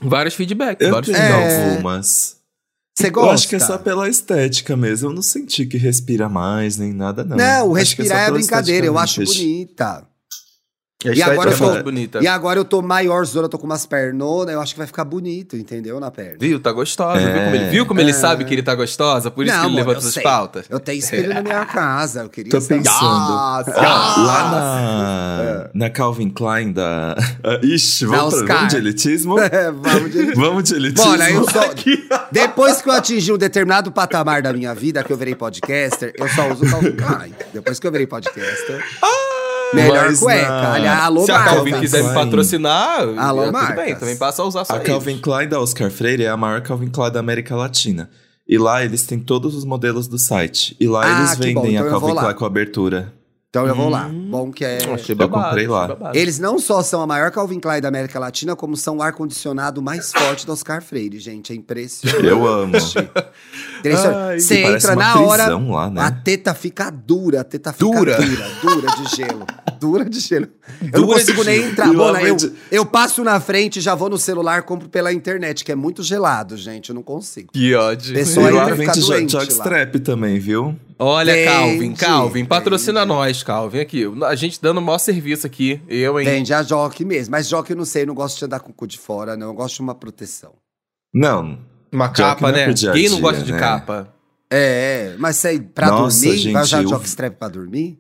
Vários feedbacks, Eu vários tenho feedbacks. É. algumas. Você gosta? Eu acho que é só pela estética mesmo. Eu não senti que respira mais nem nada, não. Não, o que respirar é pela brincadeira, eu acho bonita. E agora estética eu é tô- bonita. E agora eu tô maior zona, eu tô com umas pernonas, eu acho que vai ficar bonito, entendeu? Na perna. Viu? Tá gostosa. É. Viu como ele, viu como ele É. sabe que ele tá gostosa? Por isso Não, que ele amor, levanta essas sei. pautas. Eu tenho espelho na minha casa, eu queria Tô estar- pensando. Nossa! Lá na, na Calvin Klein da. Ixi, vamos, pra, vamos de elitismo? É, vamos de... Vamos de elitismo. Olha, eu só. Depois que eu atingi um determinado patamar da minha vida, que eu virei podcaster, eu só uso Calvin Klein. Depois que eu virei podcaster. Melhor mas cueca. na- Aliás, alô, Se a. Calvin Calvin quiser me Klein. patrocinar, Alô, é, tudo bem, também passa a usar só A Calvin. Klein da Oscar Freire é a maior Calvin Klein da América Latina. E lá eles têm todos os modelos do site. E lá Ah, eles que bom, vendem então a Calvin. Klein com abertura. Então eu vou lá. Hum. Bom que é. Achei Eu babado, comprei lá. babado. Eles não só são a maior Calvin Klein da América Latina, como são o ar-condicionado mais forte do Oscar Freire, gente. É impressionante. Eu amo. Impressionante. Ai, Você entra uma na hora, lá, né? a teta fica dura, a teta fica Dura? dura, dura, de gelo. Dura de gelo. Eu não Dura de consigo nem gelo. entrar. Eu Mona, eu, eu passo na frente, já vou no celular, compro pela internet, que é muito gelado, gente. Eu não consigo. Que ódio. E ficar vende jo- doente jockstrap também, viu? Olha, Vende, Calvin, Calvin, patrocina vende. nós, Calvin, aqui. A gente dando o maior serviço aqui. Eu, hein? Vende a Joque mesmo. Mas Joque eu não sei, eu não gosto de andar com o cu de fora, não. Eu gosto de uma proteção. Não. Uma Jockey capa, é né? dia Quem não dia, gosta de né? capa? É, é. Mas sei, pra Nossa, dormir, gente, vai usar eu- jockstrap pra dormir?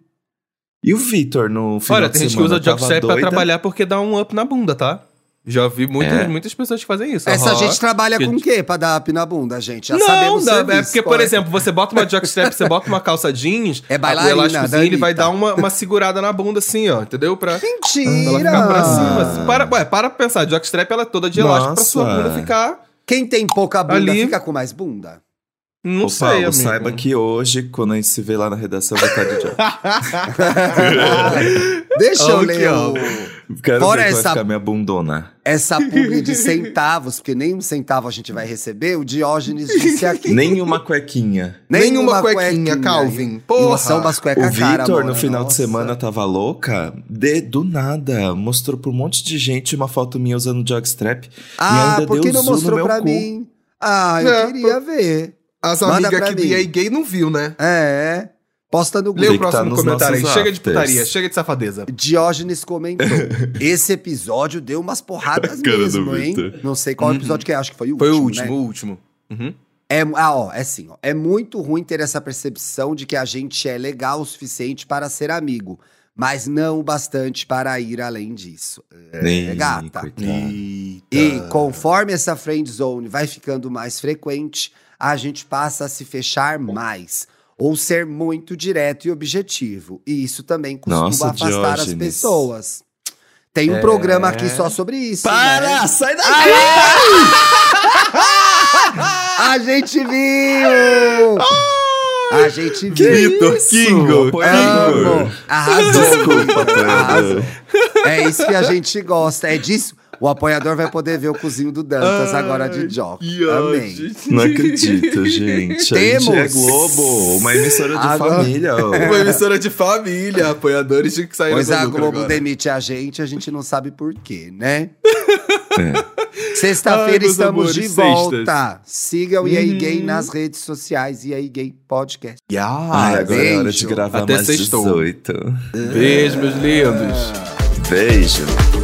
E o Vitor no final Olha, de tem gente que usa jockstrap pra trabalhar porque dá um up na bunda, tá? Já vi muitas, É. muitas pessoas que fazem isso. Essa aham. gente trabalha Que- com o quê pra dar up na bunda, gente? Já não, sabemos o dá, é serviço, porque, qual por é? exemplo, você bota uma jockstrap, você bota uma calça jeans, É a- bailarina, o elásticozinho, ele vai dar uma, uma segurada na bunda assim, ó, entendeu? Pra, pra Mentira! ela ficar pra cima. assim. Para, ué, para pra pensar, jockstrap ela é toda de elástico pra sua Nossa. bunda ficar... Quem tem pouca bunda Ali- fica com mais bunda? Não Ô, sei, Paulo, amigo. saiba que hoje, quando a gente se vê lá na redação, vai estar de jockey. Deixa eu Aqui, ler ó. o... Quero Fora ver essa- vai ficar minha bundona. Essa publi de centavos, porque nem um centavo a gente vai receber, o Diógenes disse aqui. Nenhuma cuequinha. Nenhuma cuequinha, Calvin. Porra. São umas O cuecas cara, Vitor, no final de nossa. semana, tava louca. De, do nada. Mostrou pra um monte de gente uma foto minha usando jockstrap. e Ah, ainda por deu que não mostrou pra cu. mim? Ah, eu É, queria ver. As amigas do mim. EA Gay não viu, né? É. Posta no Lê grupo. o tá próximo nos comentário aí. Chega de putaria, chega de safadeza. Diógenes comentou. Esse episódio deu umas porradas mesmo, hein? Não sei qual episódio que é, acho que foi o Foi último. o último, né? o último. Uhum. É, ah, ó, é assim, ó. É muito ruim ter essa percepção de que a gente é legal o suficiente para ser amigo, mas não o bastante para ir além disso. É, Ih, gata. coitado. E conforme essa friend zone vai ficando mais frequente, a gente passa a se fechar mais. Ou ser muito direto e objetivo. E isso também costuma Nossa, afastar as Diógenes. pessoas. Tem um É. programa aqui só sobre isso. Para! né? Sai daqui! A gente viu! A gente! Vitor! Kingo! Kingo. Arrasou! Desculpa, Vitor, arrasou. apoiador. É isso que a gente gosta. É disso. O apoiador vai poder ver o cozinho do Dantas agora de Jock. Amém. Não acredito, gente. A gente é Temos. Globo, uma emissora de família. ó. Uma emissora de família, apoiadores de que saíram Pois a Globo agora. demite a gente, a gente não sabe por quê, né? É. Sexta-feira Ai, estamos amores, de sextas. volta. Siga o EA Gay nas redes sociais, EA Gay Podcast. Ai, Yeah. agora é hora de beijo. gravar Até mais sextou. 18. Beijo, meus lindos. Beijo.